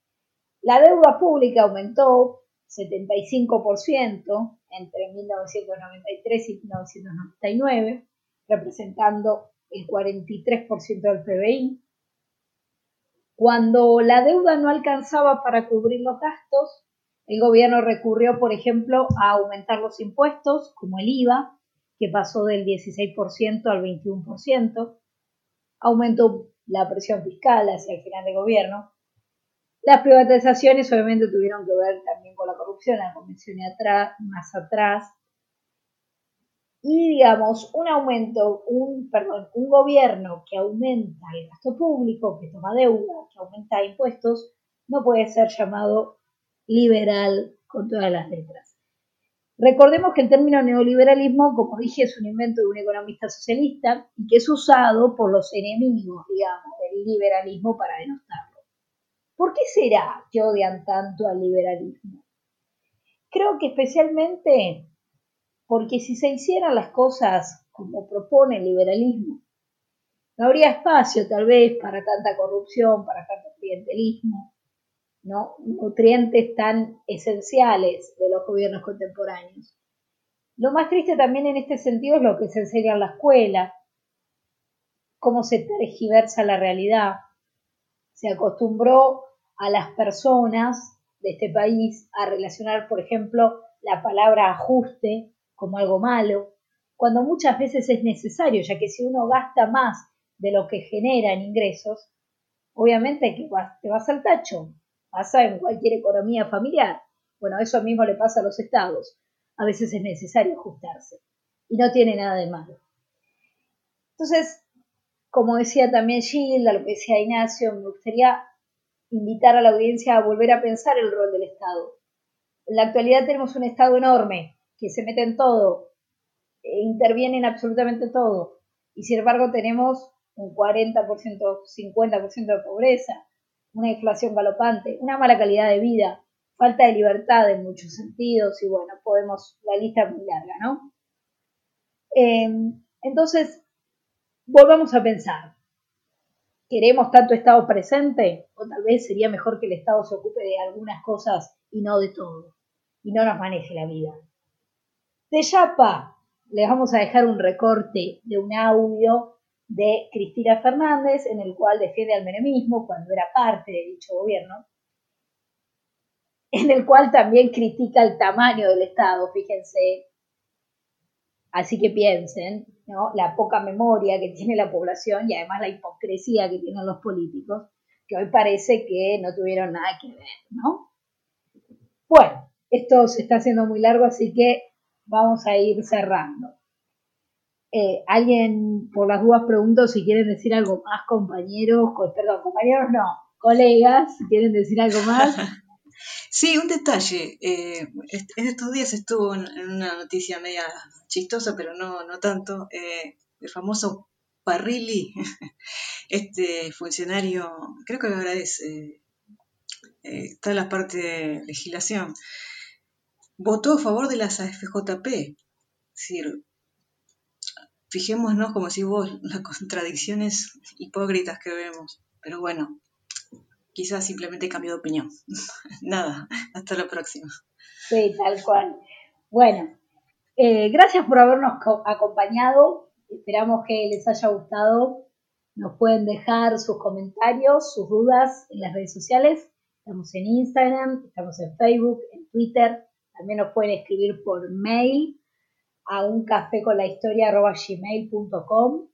La deuda pública aumentó 75% entre 1993 y 1999, representando el 43% del PBI. Cuando la deuda no alcanzaba para cubrir los gastos, el gobierno recurrió, por ejemplo, a aumentar los impuestos, como el IVA, que pasó del 16% al 21%, aumentó la presión fiscal hacia el final de gobierno. Las privatizaciones obviamente tuvieron que ver también con la corrupción, la mencioné atrás, más atrás. Y digamos, un aumento, un, perdón, un gobierno que aumenta el gasto público, que toma deuda, que aumenta impuestos, no puede ser llamado liberal con todas las letras. Recordemos que el término neoliberalismo, como dije, es un invento de un economista socialista y que es usado por los enemigos, digamos, del liberalismo para denostarlo. ¿Por qué será que odian tanto al liberalismo? Creo que especialmente porque si se hicieran las cosas como propone el liberalismo, no habría espacio tal vez para tanta corrupción, para tanto clientelismo, nutrientes tan esenciales de los gobiernos contemporáneos. Lo más triste también en este sentido es lo que se enseña en la escuela, cómo se tergiversa la realidad. Se acostumbró a las personas de este país a relacionar, por ejemplo, la palabra ajuste como algo malo, cuando muchas veces es necesario, ya que si uno gasta más de lo que genera en ingresos, obviamente que te vas al tacho, pasa en cualquier economía familiar. Bueno, eso mismo le pasa a los estados. A veces es necesario ajustarse y no tiene nada de malo. Entonces, como decía también Gilda, lo que decía Ignacio, me gustaría invitar a la audiencia a volver a pensar el rol del Estado. En la actualidad tenemos un Estado enorme que se mete en todo, e interviene en absolutamente todo, y sin embargo tenemos un 40%, 50% de pobreza, una inflación galopante, una mala calidad de vida, falta de libertad en muchos sentidos y bueno, podemos, la lista es muy larga, ¿no? Em, entonces, volvamos a pensar. ¿Queremos tanto Estado presente? O tal vez sería mejor que el Estado se ocupe de algunas cosas y no de todo, y no nos maneje la vida. De Yapa, les vamos a dejar un recorte de un audio de Cristina Fernández, en el cual defiende al menemismo cuando era parte de dicho gobierno, en el cual también critica el tamaño del Estado, fíjense. Así que piensen, ¿no? La poca memoria que tiene la población y además la hipocresía que tienen los políticos, que hoy parece que no tuvieron nada que ver, ¿no? Bueno, esto se está haciendo muy largo, así que vamos a ir cerrando. Eh, alguien, por las dudas, pregunto si quieren decir algo más, compañeros, perdón, compañeros no, colegas, si quieren decir algo más. Sí, un detalle. Eh, estos días estuvo en, una noticia media chistosa, pero no, no tanto. Eh, el famoso Parrilli, este funcionario, creo que ahora es, eh, está en la parte de legislación, votó a favor de las AFJP. Es decir, fijémonos, como si vos, las contradicciones hipócritas que vemos. Pero bueno, quizás simplemente cambio de opinión. Nada, hasta la próxima. Sí, tal cual. Bueno, eh, gracias por habernos acompañado. Esperamos que les haya gustado. Nos pueden dejar sus comentarios, sus dudas en las redes sociales. Estamos en Instagram, estamos en Facebook, en Twitter. También nos pueden escribir por mail a gmail.com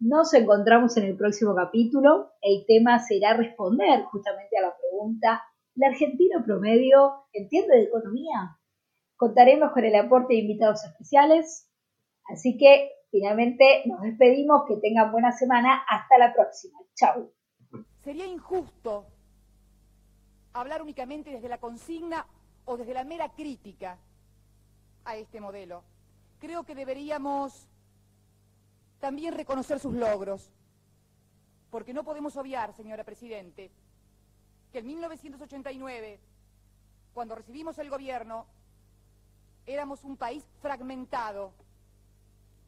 nos encontramos en el próximo capítulo. El tema será responder justamente a la pregunta, ¿la argentino promedio entiende de economía? Contaremos con el aporte de invitados especiales. Así que finalmente nos despedimos. Que tengan buena semana. Hasta la próxima. Chau. Sería injusto hablar únicamente desde la consigna o desde la mera crítica a este modelo. Creo que deberíamos también reconocer sus logros. Porque no podemos obviar, señora Presidente, que en 1989, cuando recibimos el gobierno, éramos un país fragmentado,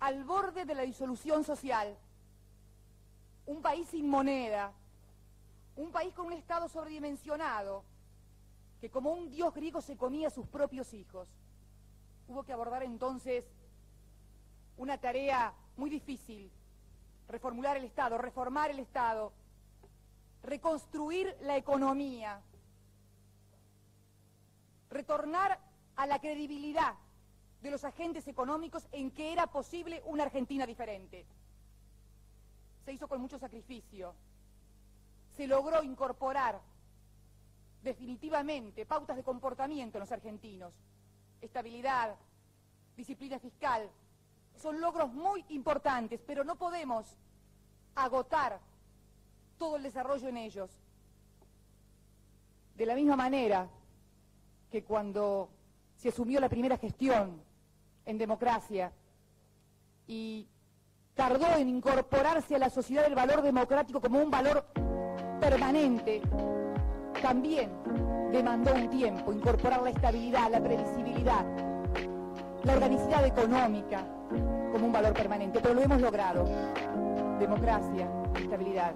al borde de la disolución social, un país sin moneda, un país con un Estado sobredimensionado, que como un dios griego se comía a sus propios hijos. Hubo que abordar entonces una tarea muy difícil reformular el Estado, reformar el Estado, reconstruir la economía, retornar a la credibilidad de los agentes económicos en que era posible una Argentina diferente. Se hizo con mucho sacrificio. Se logró incorporar definitivamente pautas de comportamiento en los argentinos. Estabilidad, disciplina fiscal, son logros muy importantes, pero no podemos agotar todo el desarrollo en ellos. De la misma manera que cuando se asumió la primera gestión en democracia y tardó en incorporarse a la sociedad el valor democrático como un valor permanente, también demandó un tiempo incorporar la estabilidad, la previsibilidad, la organicidad económica, como un valor permanente, pero lo hemos logrado. Democracia, estabilidad.